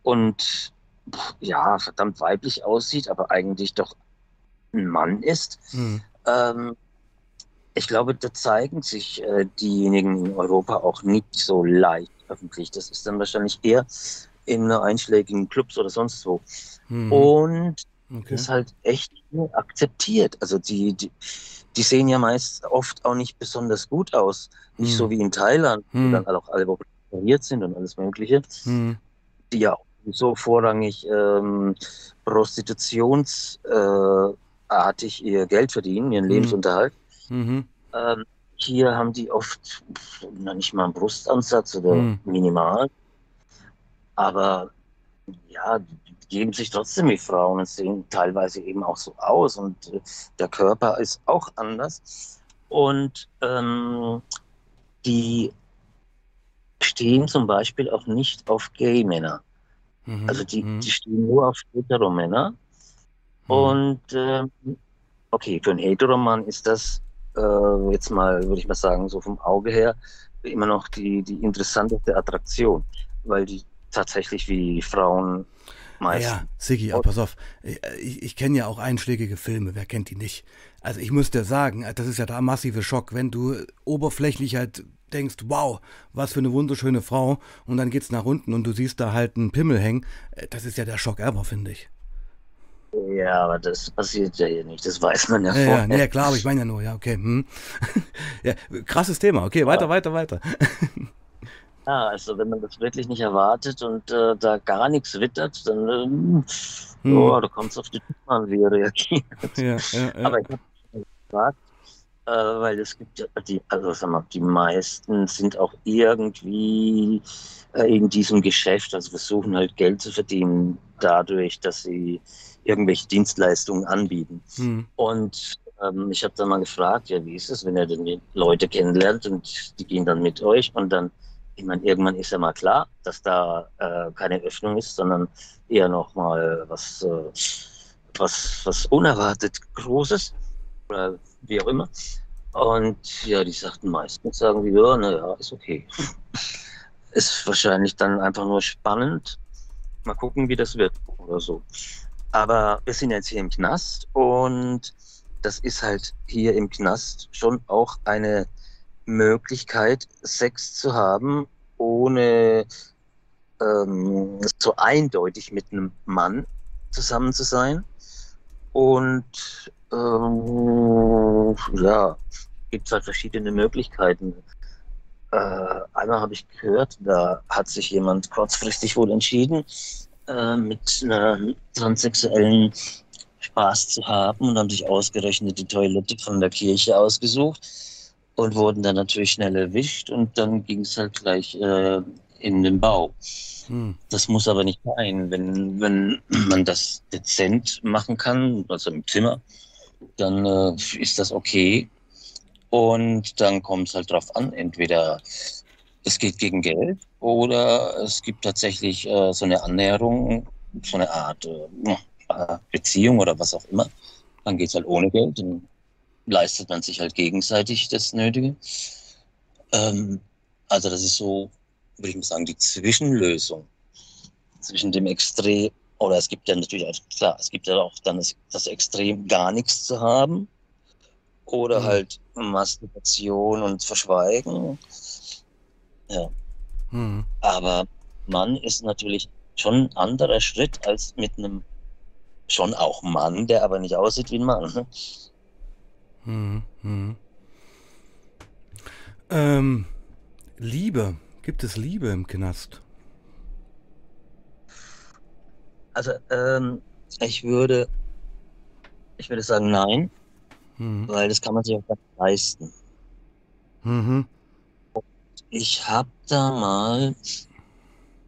und ja, verdammt weiblich aussieht, aber eigentlich doch ein Mann ist, Hm. ähm, ich glaube, da zeigen sich äh, diejenigen in Europa auch nicht so leicht öffentlich. Das ist dann wahrscheinlich eher in einschlägigen Clubs oder sonst wo. Hm. Und okay. ist halt echt akzeptiert. Also die, die, die sehen ja meist oft auch nicht besonders gut aus. Nicht Hm. so wie in Thailand, Hm. wo dann auch alle operiert sind und alles Mögliche, Hm. die ja so vorrangig ähm, prostitutionsartig äh, ihr Geld verdienen, ihren Hm. Lebensunterhalt. Mhm. Ähm, hier haben die oft noch nicht mal einen Brustansatz oder Hm. minimal. Aber ja, die geben sich trotzdem wie Frauen und sehen teilweise eben auch so aus. Und äh, der Körper ist auch anders. Und ähm, die stehen zum Beispiel auch nicht auf Gay-Männer. Mhm. Also die, Mhm. die stehen nur auf Hetero-Männer. Mhm. Und ähm, okay, für einen Heteromann ist das äh, jetzt mal, würde ich mal sagen, so vom Auge her immer noch die, die interessanteste Attraktion, weil die tatsächlich wie Frauen meist. Ja, Siggi, aber pass auf, ich, ich kenne ja auch einschlägige Filme, wer kennt die nicht? Also ich muss dir sagen, das ist ja der massive Schock, wenn du oberflächlich halt denkst, wow, was für eine wunderschöne Frau und dann geht's nach unten und du siehst da halt einen Pimmel hängen, das ist ja der Schock ever, finde ich. Ja, aber das passiert ja hier nicht, das weiß man ja, Ja, ja, vorher. nee, ja, klar, aber ich meine ja nur, ja, okay. Hm. (laughs) ja, krasses Thema, okay, weiter, weiter, weiter. (laughs) Ja, also wenn man das wirklich nicht erwartet und äh, da gar nichts wittert, dann ähm, Hm. oh, da kommt es auf die Typen an, wie er reagiert. Ja, ja, ja. Aber ich habe gefragt, äh, weil es gibt ja die, also sag mal, die meisten sind auch irgendwie äh, in diesem Geschäft, also versuchen halt Geld zu verdienen dadurch, dass sie irgendwelche Dienstleistungen anbieten. Hm. Und ähm, ich habe dann mal gefragt, ja, wie ist es, wenn ihr denn die Leute kennenlernt und die gehen dann mit euch und dann, ich meine, irgendwann ist ja mal klar, dass da äh, keine Öffnung ist, sondern eher noch mal was, äh, was, was unerwartet Großes oder wie auch immer. Und ja, die sagten meistens, sagen die, ja, naja, ist okay. (laughs) ist wahrscheinlich dann einfach nur spannend. Mal gucken, wie das wird oder so. Aber wir sind jetzt hier im Knast und das ist halt hier im Knast schon auch eine Möglichkeit, Sex zu haben, ohne ähm, so eindeutig mit einem Mann zusammen zu sein. Und ähm, ja, gibt es halt verschiedene Möglichkeiten. Äh, einmal habe ich gehört, da hat sich jemand kurzfristig wohl entschieden, äh, mit einer transsexuellen Spaß zu haben und haben sich ausgerechnet die Toilette von der Kirche ausgesucht und wurden dann natürlich schnell erwischt und dann ging es halt gleich äh, in den Bau. Hm. Das muss aber nicht sein, wenn, wenn man das dezent machen kann, also im Zimmer dann äh, ist das okay. Und dann kommt es halt drauf an, entweder es geht gegen Geld oder es gibt tatsächlich äh, so eine Annäherung, so eine Art äh, Beziehung oder was auch immer. Dann geht es halt ohne Geld, dann leistet man sich halt gegenseitig das Nötige. Ähm, also das ist so, würde ich mal sagen, die Zwischenlösung zwischen dem Extrem, oder es gibt ja natürlich auch, klar, es gibt ja auch dann das, das Extrem, gar nichts zu haben oder mhm. halt Masturbation und Verschweigen. Ja. Mhm. Aber Mann ist natürlich schon ein anderer Schritt als mit einem schon auch Mann, der aber nicht aussieht wie ein Mann. Mhm. Mhm. Ähm, Liebe. Gibt es Liebe im Knast? Also, ähm, ich würde, ich würde sagen, nein, mhm. weil das kann man sich auch gar nicht leisten. Mhm. Ich habe da mal,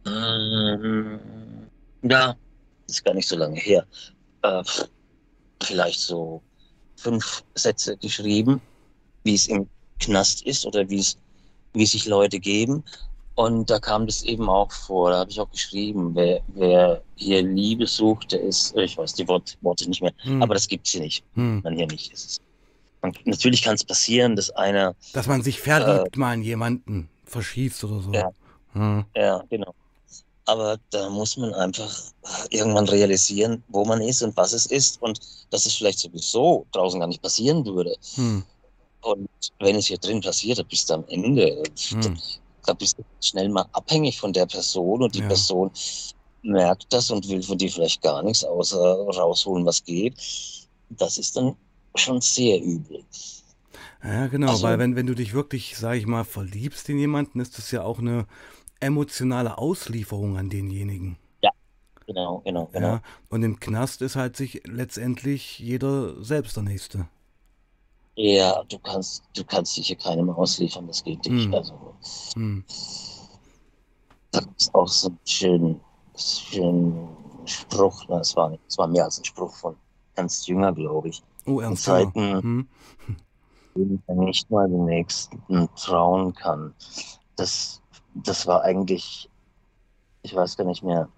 ähm, ja, ist gar nicht so lange her, äh, vielleicht so fünf Sätze geschrieben, wie es im Knast ist oder wie es, wie sich Leute geben. Und da kam das eben auch vor. Da habe ich auch geschrieben, wer, wer hier Liebe sucht, der ist, ich weiß die Wort, Worte nicht mehr, hm. aber das gibt sie nicht. Hm. Man hier nicht ist. Man, natürlich kann es passieren, dass einer. Dass man sich verliebt äh, mal in jemanden verschießt oder so. Ja, hm. ja, genau. Aber da muss man einfach irgendwann realisieren, wo man ist und was es ist und dass es vielleicht sowieso draußen gar nicht passieren würde. Hm. Und wenn es hier drin passiert, dann bist du am Ende. Hm da bist du schnell mal abhängig von der Person und die ja. Person merkt das und will von dir vielleicht gar nichts außer rausholen, was geht. Das ist dann schon sehr übel. Ja, genau, also, weil wenn, wenn du dich wirklich, sag ich mal, verliebst in jemanden, ist das ja auch eine emotionale Auslieferung an denjenigen. Ja, genau, genau, genau. Ja, und im Knast ist halt sich letztendlich jeder selbst der Nächste. Ja, du kannst, du kannst dich hier keinem ausliefern, das geht nicht. Hm. Also, hm. Da gibt es auch so einen schönen, schönen Spruch, na, es war, es war mehr als ein Spruch von Ernst Jünger, glaube ich. Oh, Ernst In Zeiten, hm. nicht mal den Nächsten trauen kann. Das, das war eigentlich, ich weiß gar nicht mehr,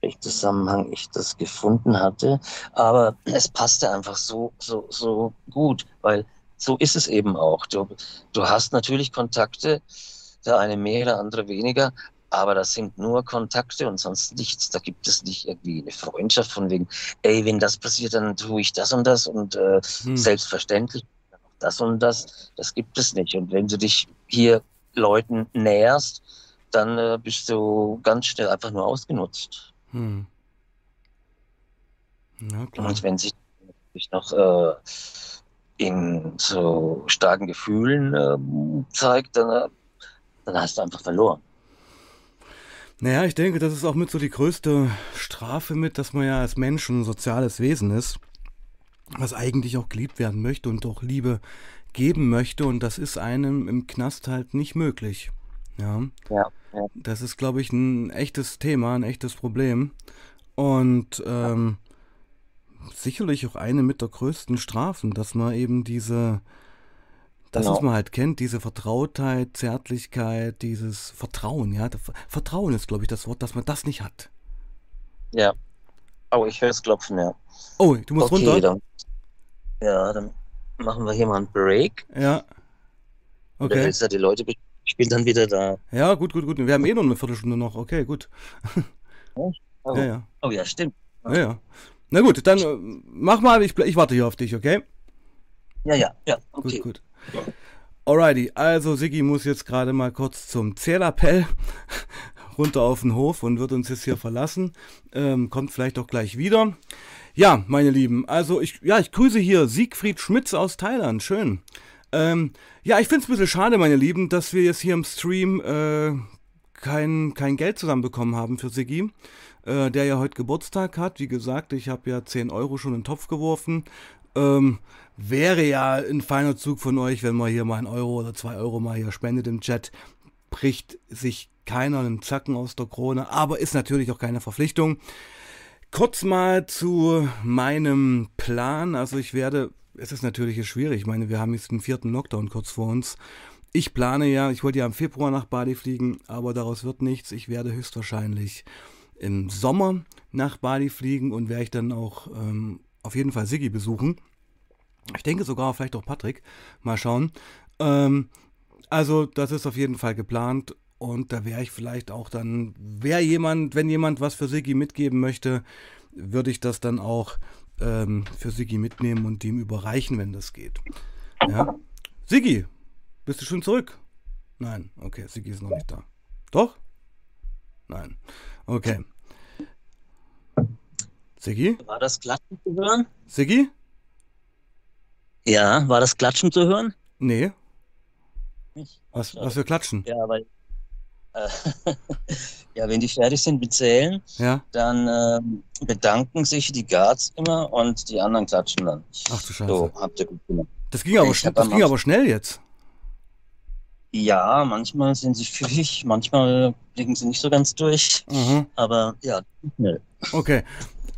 welchen Zusammenhang ich das gefunden hatte, aber es passte einfach so, so, so gut, weil so ist es eben auch. Du, du hast natürlich Kontakte, der eine mehr, der andere weniger, aber das sind nur Kontakte und sonst nichts. Da gibt es nicht irgendwie eine Freundschaft von wegen, ey, wenn das passiert, dann tue ich das und das und äh, hm. selbstverständlich das und das. Das gibt es nicht. Und wenn du dich hier Leuten näherst, dann äh, bist du ganz schnell einfach nur ausgenutzt. Hm. und wenn sich noch äh, in so starken Gefühlen äh, zeigt, dann, äh, dann hast du einfach verloren. Naja, ich denke, das ist auch mit so die größte Strafe mit, dass man ja als Mensch ein soziales Wesen ist, was eigentlich auch geliebt werden möchte und auch Liebe geben möchte und das ist einem im Knast halt nicht möglich. Ja. ja, ja. Das ist, glaube ich, ein echtes Thema, ein echtes Problem. Und ähm, sicherlich auch eine mit der größten Strafen, dass man eben diese, das, genau. was man halt kennt, diese Vertrautheit, Zärtlichkeit, dieses Vertrauen, ja. Vertrauen ist, glaube ich, das Wort, dass man das nicht hat. Ja. Oh, ich höre es klopfen, ja. Oh, du musst okay, runter. Dann, ja, dann machen wir hier mal einen Break. Ja. Okay. Ist ja die Leute, ich bin dann wieder da. Ja, gut, gut, gut. Wir haben eh noch eine Viertelstunde noch. Okay, gut. Oh, ja, ja. oh ja, stimmt. Ja, ja. Na gut, dann äh, mach mal, ich, ich warte hier auf dich, okay? Ja, ja, ja, okay. Gut, gut. Alrighty, also Siggi muss jetzt gerade mal kurz zum Zählappell (laughs) runter auf den Hof und wird uns jetzt hier verlassen. Ähm, kommt vielleicht auch gleich wieder. Ja, meine Lieben, also ich, ja, ich grüße hier Siegfried Schmitz aus Thailand. Schön. Ähm, ja, ich finde es ein bisschen schade, meine Lieben, dass wir jetzt hier im Stream äh, kein, kein Geld zusammenbekommen haben für Siggi äh, der ja heute Geburtstag hat. Wie gesagt, ich habe ja 10 Euro schon in den Topf geworfen. Ähm, wäre ja ein feiner Zug von euch, wenn man hier mal einen Euro oder zwei Euro mal hier spendet im Chat. Bricht sich keiner einen Zacken aus der Krone, aber ist natürlich auch keine Verpflichtung. Kurz mal zu meinem Plan. Also ich werde es ist natürlich schwierig. Ich meine, wir haben jetzt den vierten Lockdown kurz vor uns. Ich plane ja, ich wollte ja im Februar nach Bali fliegen, aber daraus wird nichts. Ich werde höchstwahrscheinlich im Sommer nach Bali fliegen und werde ich dann auch ähm, auf jeden Fall Siggi besuchen. Ich denke sogar vielleicht auch Patrick. Mal schauen. Ähm, also das ist auf jeden Fall geplant und da wäre ich vielleicht auch dann, wäre jemand, wenn jemand was für Siggi mitgeben möchte, würde ich das dann auch ähm, für Siggi mitnehmen und ihm überreichen, wenn das geht. Ja. Siggi, bist du schon zurück? Nein, okay, Siggi ist noch nicht da. Doch? Nein. Okay. Siggi? War das Klatschen zu hören? Siggi? Ja, war das Klatschen zu hören? Nee. Nicht? Was, was für Klatschen? Ja, weil. Äh, (laughs) ja, wenn die fertig sind mit Zählen, Ja? dann ähm, bedanken sich die Guards immer und die anderen klatschen dann. Ach du Scheiße. So, habt ihr gut gemacht. Das ging aber, das ging aber schnell jetzt. Ja, manchmal sind sie pfiffig, manchmal blicken sie nicht so ganz durch, Aha. aber ja, schnell. Okay.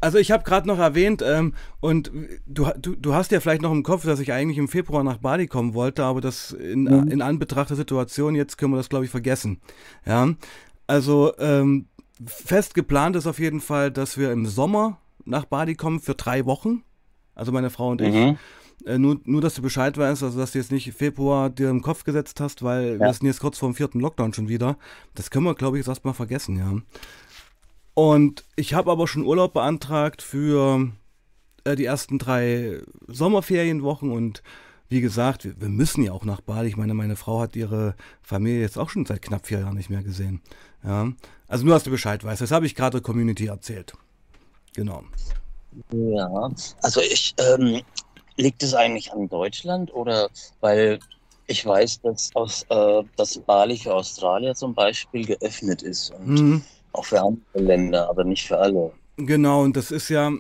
Also ich habe gerade noch erwähnt, ähm, und du, du, du hast ja vielleicht noch im Kopf, dass ich eigentlich im Februar nach Bali kommen wollte, aber das in, Mhm. in Anbetracht der Situation, jetzt können wir das, glaube ich, vergessen. Ja. Also ähm, fest geplant ist auf jeden Fall, dass wir im Sommer nach Bali kommen für drei Wochen. Also meine Frau und ich. Mhm. Äh, nur, nur, dass du Bescheid weißt, also dass du jetzt nicht Februar dir im Kopf gesetzt hast, weil wir Ja. sind jetzt kurz vor dem vierten Lockdown schon wieder. Das können wir, glaube ich, jetzt erstmal vergessen, ja. Und ich habe aber schon Urlaub beantragt für äh, die ersten drei Sommerferienwochen und wie gesagt, wir, wir müssen ja auch nach Bali. Ich meine, meine Frau hat ihre Familie jetzt auch schon seit knapp vier Jahren nicht mehr gesehen. Ja. Also nur, dass du Bescheid weißt. Das habe ich gerade der Community erzählt. Genau. Ja, also ich, ähm, liegt es eigentlich an Deutschland oder weil ich weiß, dass aus, äh, dass Bali für Australier zum Beispiel geöffnet ist und Mhm. Auch für andere Länder, aber nicht für alle. Genau, und das ist ja,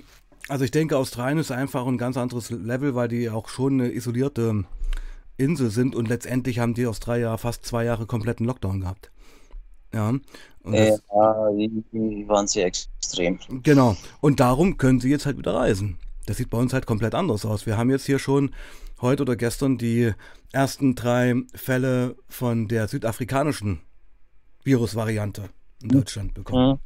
also ich denke, Australien ist einfach ein ganz anderes Level, weil die auch schon eine isolierte Insel sind und letztendlich haben die Australier fast zwei Jahre kompletten Lockdown gehabt. Ja, ja, die, die waren sehr extrem. genau. Und darum können sie jetzt halt wieder reisen. Das sieht bei uns halt komplett anders aus. Wir haben jetzt hier schon heute oder gestern die ersten drei Fälle von der südafrikanischen Virusvariante in Deutschland bekommen. Mhm.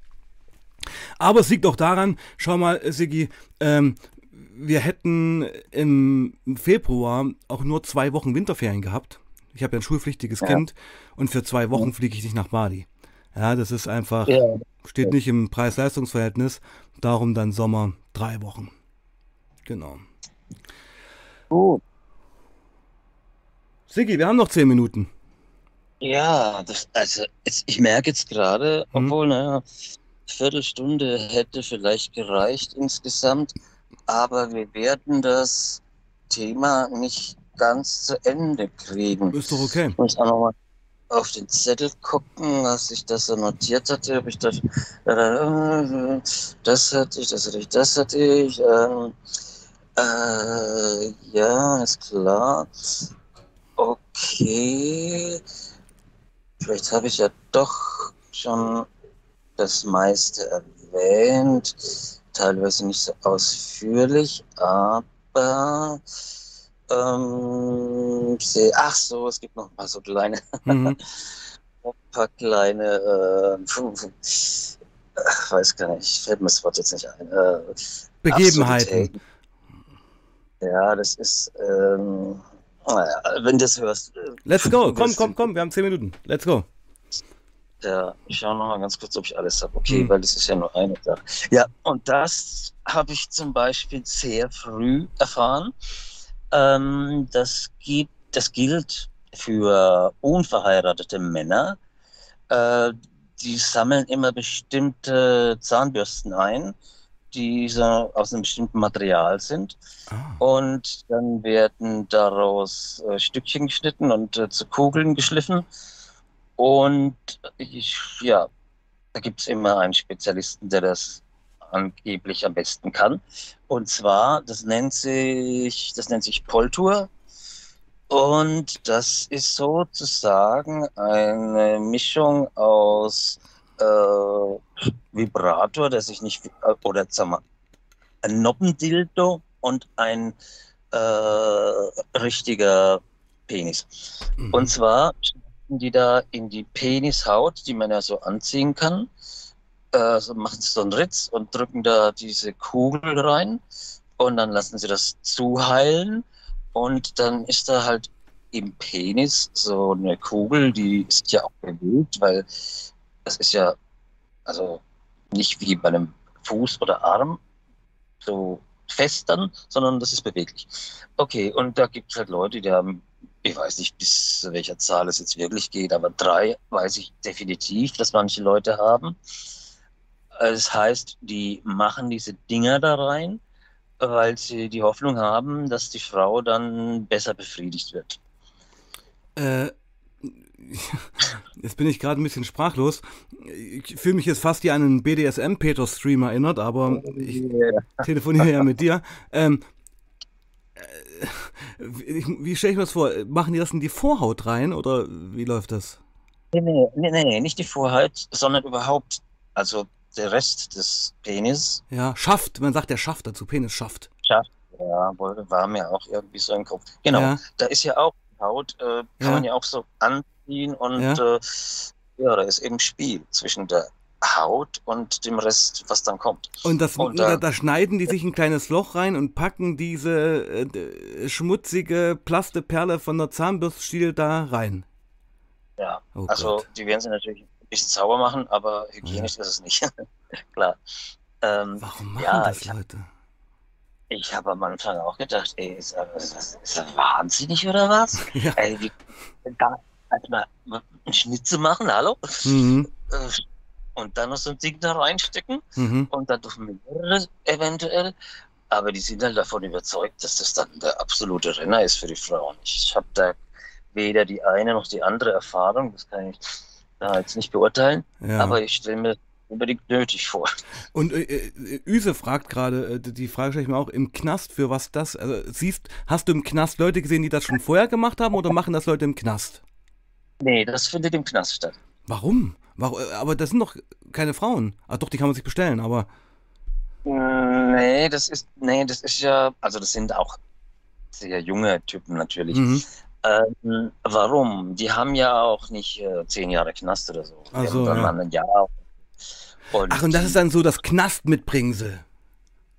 Aber es liegt auch daran, schau mal, Sigi, ähm, wir hätten im Februar auch nur zwei Wochen Winterferien gehabt. Ich habe ja ein schulpflichtiges Ja. Kind und für zwei Wochen fliege ich nicht nach Bali. Ja, das ist einfach, Ja, steht nicht im Preis-Leistungs-Verhältnis. Darum dann Sommer drei Wochen. Genau. gut. Sigi, wir haben noch zehn Minuten. Ja, das, also jetzt, ich merke jetzt gerade, Mhm. obwohl, naja, Viertelstunde hätte vielleicht gereicht insgesamt, aber wir werden das Thema nicht ganz zu Ende kriegen. Ist doch okay. Ich muss auch nochmal auf den Zettel gucken, was ich das so notiert hatte, ob ich das, äh, das hatte ich, das hatte ich, das hatte ich, ähm, äh, ja, ist klar. Okay. Vielleicht habe ich ja doch schon das meiste erwähnt, teilweise nicht so ausführlich, aber ähm, ach so, es gibt noch ein paar so kleine, Mhm. (laughs) ein paar kleine, äh, äh, weiß gar nicht, fällt mir das Wort jetzt nicht ein. Äh, Begebenheiten. Absurditäten. Ja, das ist, ähm, wenn du das hörst. äh, Let's go. Komm, komm, komm. Wir haben zehn Minuten. Let's go. Ja, ich schaue noch mal ganz kurz, ob ich alles habe. Okay, Hm. weil das ist ja nur eine Sache. Ja, und das habe ich zum Beispiel sehr früh erfahren. Ähm, das gibt, das gilt für unverheiratete Männer. Äh, die sammeln immer bestimmte Zahnbürsten ein, die aus einem bestimmten Material sind. Ah. Und dann werden daraus äh, Stückchen geschnitten und äh, zu Kugeln geschliffen. Und ich, ja, da gibt es immer einen Spezialisten, der das angeblich am besten kann. Und zwar, das nennt sich, das nennt sich Poltur. Und das ist sozusagen eine Mischung aus äh, Vibrator, der sich nicht, äh, oder sag mal, ein Noppendildo und ein äh, richtiger Penis. Mhm. Und zwar schneiden die da in die Penishaut, die man ja so anziehen kann, äh, machen sie so einen Ritz und drücken da diese Kugel rein und dann lassen sie das zuheilen und dann ist da halt im Penis so eine Kugel, die ist ja auch bewegt, weil das ist ja also nicht wie bei einem Fuß oder Arm so fest dann, sondern das ist beweglich. Okay, und da gibt es halt Leute, die haben, ich weiß nicht, bis zu welcher Zahl es jetzt wirklich geht, aber drei weiß ich definitiv, dass manche Leute haben. Das heißt, die machen diese Dinger da rein, weil sie die Hoffnung haben, dass die Frau dann besser befriedigt wird. Äh, jetzt bin ich gerade ein bisschen sprachlos. Ich fühle mich jetzt fast wie an einen BDSM-Peter-Stream erinnert, aber ich telefoniere ja mit dir. Ähm, äh, wie, stelle ich mir das vor? Machen die das in die Vorhaut rein oder wie läuft das? Nee, nee, nee, nee, nicht die Vorhaut, sondern überhaupt, also der Rest des Penis. Ja, Schaft, man sagt ja Schaft dazu, Penis Schaft. Schaft, ja, war mir auch irgendwie so im Kopf. Genau, Ja. da ist ja auch Haut, äh, kann Ja. man ja auch so anziehen und Ja. ja. Äh, ja, da ist eben Spiel zwischen der Haut und dem Rest, was dann kommt. Und, das, Und da, da- schneiden die sich ein kleines Loch rein und packen diese äh, schmutzige Plasteperle von der Zahnbürststiel da rein. Ja, Oh also Gott. die werden sie natürlich ein bisschen sauber machen, aber hygienisch ist es nicht. (laughs) Klar. Ähm, Warum machen Ja, das Leute? ich habe am Anfang auch gedacht, ey, ist, das- ist, ist das wahnsinnig oder was? (laughs) Ja. Ey, wie, da, halt mal einen Schnitzel machen, hallo? Mhm. Äh, Und dann noch so ein Ding da reinstecken Mhm. und dann durch mehrere eventuell. Aber die sind halt davon überzeugt, dass das dann der absolute Renner ist für die Frauen. Ich habe da weder die eine noch die andere Erfahrung, das kann ich da jetzt nicht beurteilen, Ja. aber ich stelle mir unbedingt nötig vor. Und äh, äh, Üse fragt gerade, äh, die Frage stelle ich mir auch, im Knast für was das, also siehst, hast du im Knast Leute gesehen, die das schon vorher gemacht haben oder machen das Leute im Knast? Nee, das findet im Knast statt. Warum? Warum? äh, Aber das sind doch keine Frauen. Ah doch, die kann man sich bestellen, aber Mm, Nee, das ist, nee, das ist ja, also das sind auch sehr junge Typen natürlich. mhm. Ähm, warum? Die haben ja auch nicht äh, zehn Jahre Knast oder so. Ach so, dann ja. ein Jahr. Und Ach, und das ist dann so das Knastmitbringsel.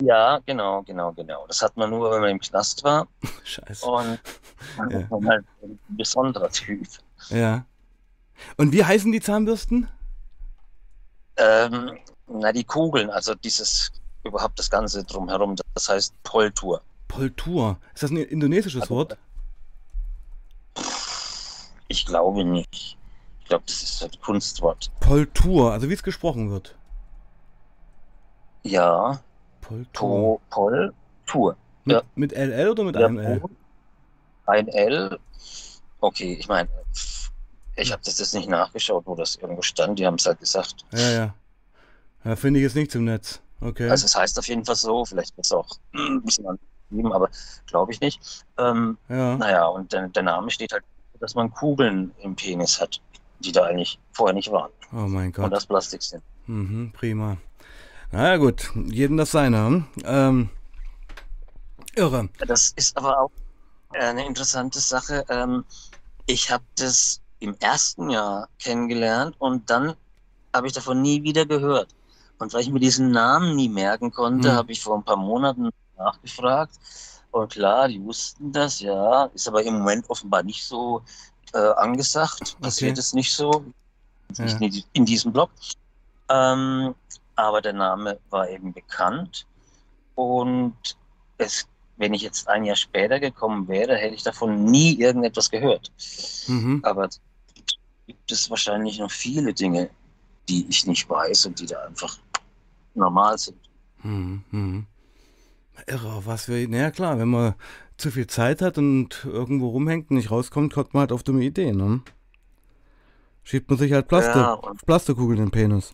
ja, genau, genau, genau. Das hat man nur, wenn man im Knast war (laughs) Scheiße. und Ja. man (laughs) halt ein besonderer Typ. Ja. Und wie heißen die Zahnbürsten? Ähm, na, die Kugeln, also dieses überhaupt das Ganze drumherum, das heißt Poltur. Poltur. Ist das ein indonesisches Also- Wort? Ich glaube nicht. Ich glaube, das ist ein Kunstwort. Poltur, also wie es gesprochen wird. Ja, Poltur. to, Pol, Tour. Mit, ja. mit LL oder mit Ja, einem L? Ein L. Okay, ich meine, ich habe das jetzt nicht nachgeschaut, wo das irgendwo stand. Die haben es halt gesagt. Ja, ja. Ja, finde ich jetzt nicht im Netz. Okay. Also es heißt auf jeden Fall so. Vielleicht wird es auch (clears throat) ein bisschen anders geschrieben, aber glaube ich nicht. Ähm, ja. naja, und der, der Name steht halt, dass man Kugeln im Penis hat, die da eigentlich vorher nicht waren. Oh mein Und Gott. das Plastik sind. Mhm, prima. Naja, gut. Jedem das seine. hm? Ähm, irre. Das ist aber auch eine interessante Sache. Ähm, ich habe das im ersten Jahr kennengelernt und dann habe ich davon nie wieder gehört. Und weil ich mir diesen Namen nie merken konnte, Hm. habe ich vor ein paar Monaten nachgefragt. Und klar, die wussten das, ja. Ist aber im Moment offenbar nicht so äh, angesagt. Passiert Okay. es nicht so. Ja. Nicht in diesem Blog. Ähm, aber der Name war eben bekannt. Und es, wenn ich jetzt ein Jahr später gekommen wäre, hätte ich davon nie irgendetwas gehört. Mhm. Aber gibt es wahrscheinlich noch viele Dinge, die ich nicht weiß und die da einfach normal sind. Mhm. Mhm. Irre, was wir. Naja, klar, wenn man zu viel Zeit hat und irgendwo rumhängt und nicht rauskommt, kommt man halt auf dumme Ideen, ne? Schiebt man sich halt Plaste, Ja, Plastikkugeln in den Penis.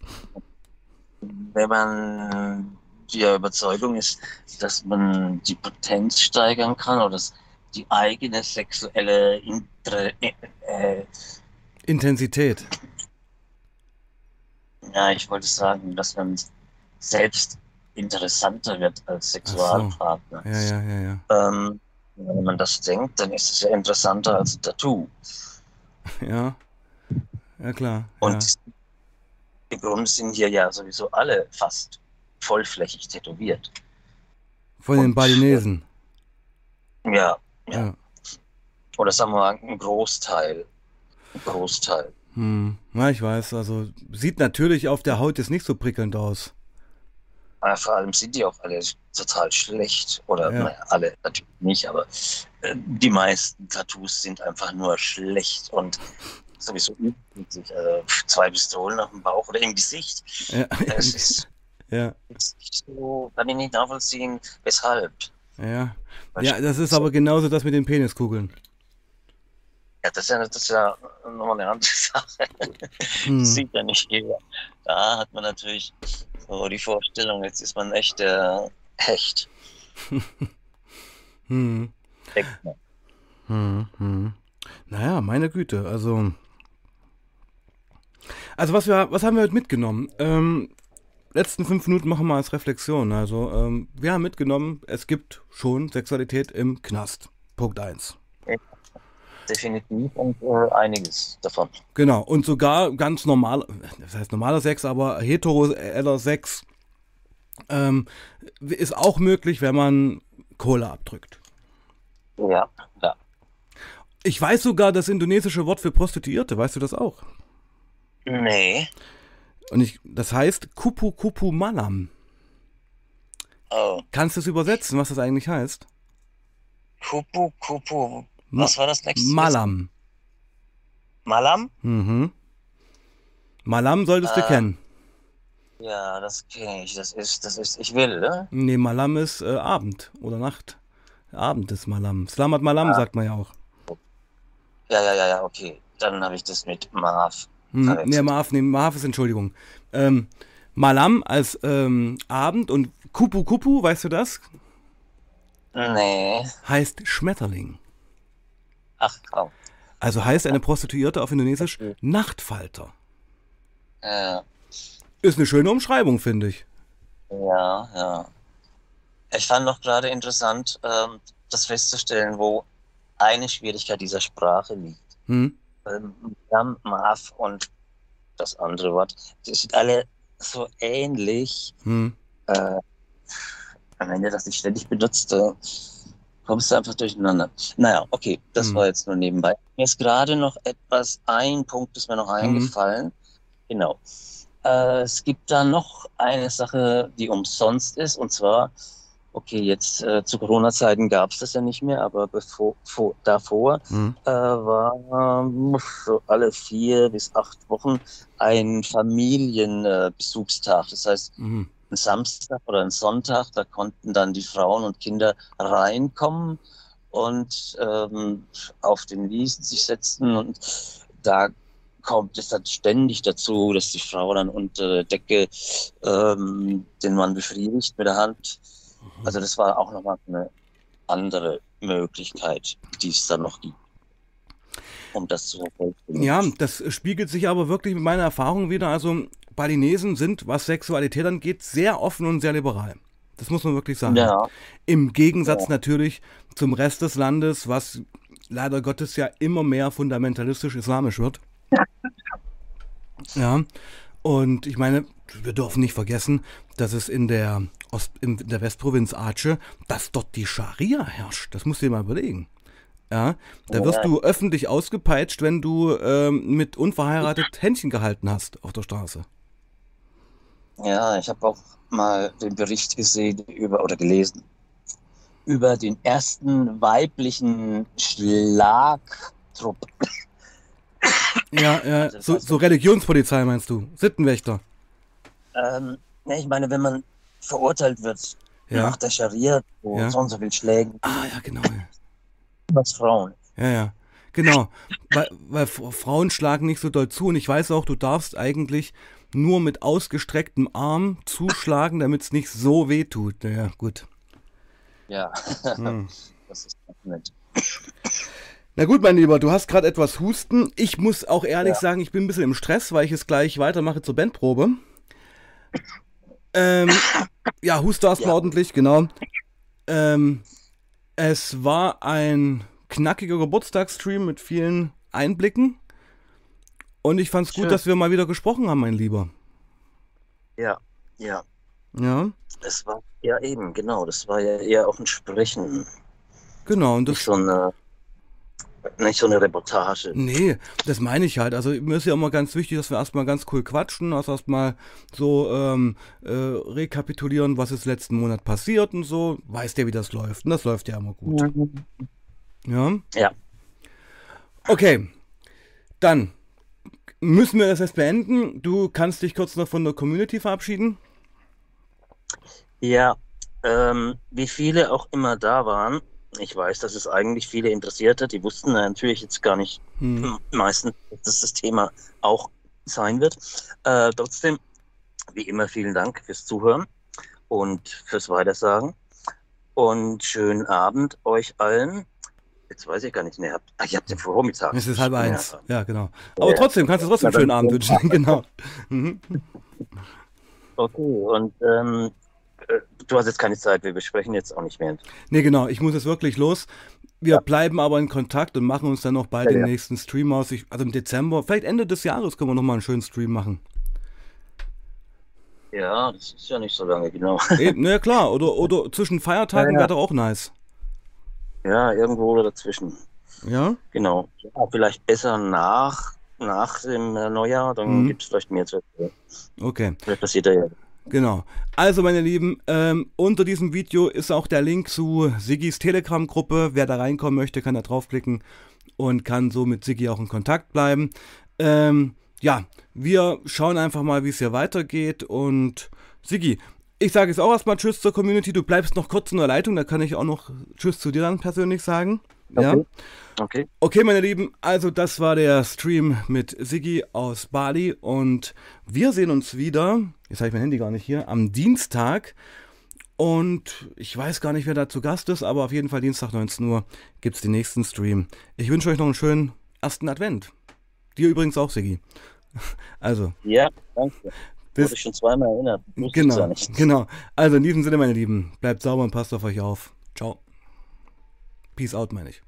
wenn man der Überzeugung ist, dass man die Potenz steigern kann oder das, die eigene sexuelle Inter äh, äh, Intensität. ja, ich wollte sagen, dass man selbst interessanter wird als Sexualpartner. Ja, ja, ja, ja. Ähm, Wenn man das denkt, dann ist es ja interessanter als ein Tattoo. (laughs) Ja. Ja, klar. Und ja. im Grunde sind hier ja sowieso alle fast vollflächig tätowiert. Von den Balinesen. Ja, ja. Ja. Oder sagen wir mal, ein Großteil. Ein Großteil. Hm. Ja, ich weiß. Also sieht natürlich auf der Haut jetzt nicht so prickelnd aus. Aber vor allem sind die auch alle total schlecht. Oder, Ja. naja, alle natürlich nicht, aber äh, die meisten Tattoos sind einfach nur schlecht und sowieso üblich. Also zwei Pistolen auf dem Bauch oder im Gesicht. Ja. Das ist ja. so, kann ich nicht nachvollziehen, weshalb. Ja. Ja, das ist aber genauso das mit den Peniskugeln. Ja, das ist ja, das ist ja nochmal eine andere (laughs) Sache. Hm. Das sieht ja nicht jeder. Da hat man natürlich so die Vorstellung, jetzt ist man echt der Hecht. (laughs) Hm. Hm, hm. Naja, meine Güte, also. Also was wir, was haben wir heute mitgenommen? Ähm, letzten fünf Minuten machen wir als Reflexion. Also, ähm, wir haben mitgenommen, es gibt schon Sexualität im Knast. Punkt 1. Definitiv und äh, einiges davon. Genau. Und sogar ganz normal, das heißt normaler Sex, aber heteroeller Sex ähm, ist auch möglich, wenn man Kohle abdrückt. Ja, ja. Ich weiß sogar das indonesische Wort für Prostituierte, weißt du das auch? Nee. Und ich, das heißt Kupu Kupu Malam. Oh. Kannst du es übersetzen, was das eigentlich heißt? Kupu, Kupu. Was war das nächste? Malam. Malam? Mhm. Malam solltest du Äh. kennen. Ja, das kenne ich. Das ist, das ist, ich will, ne? Nee, Malam ist äh, Abend oder Nacht. Abend ist Malam. Slamat Malam Ah. sagt man ja auch. Ja, ja, ja, ja, okay. Dann habe ich das mit Marv. Hm, verwechselt. nee, Marv, nee, Marv ist Entschuldigung. Ähm, Malam als ähm, Abend und Kupu Kupu, weißt du das? Nee. Heißt Schmetterling. Ach, komm. Also heißt eine Prostituierte auf Indonesisch Okay. Nachtfalter. Äh, Ist eine schöne Umschreibung, finde ich. ja, ja. Ich fand noch gerade interessant, ähm, das festzustellen, wo eine Schwierigkeit dieser Sprache liegt. Hm? Ähm, Marv und das andere Wort, die sind alle so ähnlich. Hm. Äh, wenn ihr das nicht ständig benutzt, kommst du einfach durcheinander. Naja, okay, das Hm. war jetzt nur nebenbei. Mir ist gerade noch etwas, ein Punkt ist mir noch eingefallen. Genau. Äh, es gibt da noch eine Sache, die umsonst ist, und zwar, okay, jetzt äh, zu Corona-Zeiten gab es das ja nicht mehr, aber bevor, vor, davor Hm. äh, war ähm, so alle vier bis acht Wochen ein Familienbesuchstag. Äh, das heißt, Mhm. ein Samstag oder ein Sonntag, da konnten dann die Frauen und Kinder reinkommen und ähm, auf den Wiesen sich setzen und da kommt es dann ständig dazu, dass die Frau dann unter der Decke ähm, den Mann befriedigt mit der Hand. Also das war auch nochmal eine andere Möglichkeit, die es dann noch gibt, um das zu vervollständigen. Ja, das spiegelt sich aber wirklich mit meiner Erfahrung wieder. Also Balinesen sind, was Sexualität angeht, sehr offen und sehr liberal. Das muss man wirklich sagen. Ja, Im Gegensatz Ja. natürlich zum Rest des Landes, was leider Gottes ja immer mehr fundamentalistisch islamisch wird. (laughs) Ja, und ich meine, wir dürfen nicht vergessen, dass es in der, Ost, in der Westprovinz Aceh, dass dort die Scharia herrscht. Das musst du dir mal überlegen. Ja, da wirst Ja. du öffentlich ausgepeitscht, wenn du ähm, mit unverheiratet (laughs) Händchen gehalten hast auf der Straße. Ja, ich habe auch mal den Bericht gesehen über oder gelesen über den ersten weiblichen Schlagtrupp. Ja, ja, Also so, so Religionspolizei meinst du? Sittenwächter. Ähm, ne, ich meine, wenn man verurteilt wird Ja. nach der Scharia, so, Ja. so und so viel Schlägen, Ah, ja, genau. Ja. was Frauen. Ja, ja. Genau. weil, weil Frauen schlagen nicht so doll zu und ich weiß auch, du darfst eigentlich nur mit ausgestrecktem Arm zuschlagen, damit es nicht so weh tut. Naja, gut. Ja, Hm. (laughs) das ist nett. Na gut, mein Lieber, du hast gerade etwas Husten. Ich muss auch ehrlich Ja. sagen, ich bin ein bisschen im Stress, weil ich es gleich weitermache zur Bandprobe. Ähm, ja, huste erstmal Ja. ordentlich, genau. Ähm, Es war ein knackiger Geburtstagsstream mit vielen Einblicken. Und ich fand es gut, Schön. dass wir mal wieder gesprochen haben, mein Lieber. Ja, ja. Ja, Das war ja eben, genau. Das war ja eher auch ein Sprechen, genau. Und nicht das, so eine, nicht so eine Reportage. nee, das meine ich halt. Also mir ist ja immer ganz wichtig, dass wir erstmal ganz cool quatschen, also erstmal so ähm, äh, rekapitulieren, was ist letzten Monat passiert und so. Weißt ja, wie das läuft. Und das läuft ja immer gut. Ja. Ja. Okay. Dann müssen wir das jetzt beenden. Du kannst dich kurz noch von der Community verabschieden. Ja, ähm, wie viele auch immer da waren, ich weiß, dass es eigentlich viele interessiert hat. Die wussten natürlich jetzt gar nicht Hm. meistens, dass das Thema auch sein wird. Äh, trotzdem, wie immer, vielen Dank fürs Zuhören und fürs Weitersagen. Und schönen Abend euch allen. Jetzt weiß ich gar nicht mehr. Ach, ihr habt den Vormittag. Es ist halb eins. Ja, genau. Aber Ja. trotzdem, kannst du trotzdem einen schönen Abend wünschen. (laughs) Genau. (laughs) Mhm. Okay, und ähm, äh, du hast jetzt keine Zeit, wir besprechen jetzt auch nicht mehr. Nee, genau. Ich muss jetzt wirklich los. Wir bleiben aber in Kontakt und machen uns dann noch bald Ja, den ja. nächsten Stream aus. Ich, also im Dezember, vielleicht Ende des Jahres können wir noch mal einen schönen Stream machen. Ja, das ist ja nicht so lange, genau. (laughs) Eben, na ja, klar. Oder, oder zwischen Feiertagen Ja, ja. wäre doch auch nice. Ja, irgendwo dazwischen. Ja? Genau. Ja, vielleicht besser nach, nach dem äh, Neujahr, dann Mhm. gibt es vielleicht mehr zu erzählen. Okay. Vielleicht passiert da ja. Genau. Also, meine Lieben, ähm, unter diesem Video ist auch der Link zu Siggis Telegram-Gruppe. Wer da reinkommen möchte, kann da draufklicken und kann so mit Siggi auch in Kontakt bleiben. Ähm, ja, wir schauen einfach mal, wie es hier weitergeht. Und Siggi, ich sage jetzt auch erstmal Tschüss zur Community. Du bleibst noch kurz in der Leitung, da kann ich auch noch Tschüss zu dir dann persönlich sagen. Ja. Okay. Okay. Meine Lieben, also das war der Stream mit Siggi aus Bali und wir sehen uns wieder, jetzt habe ich mein Handy gar nicht hier, am Dienstag und ich weiß gar nicht, wer da zu Gast ist, aber auf jeden Fall Dienstag 19 Uhr gibt es den nächsten Stream. Ich wünsche euch noch einen schönen ersten Advent. Dir übrigens auch, Siggi. (laughs) Also, Ja, danke. Bis- Wurde ich schon zweimal erinnert. Wusste genau, gar nicht. genau. Also in diesem Sinne, meine Lieben, bleibt sauber und passt auf euch auf. Ciao. Peace out, meine ich.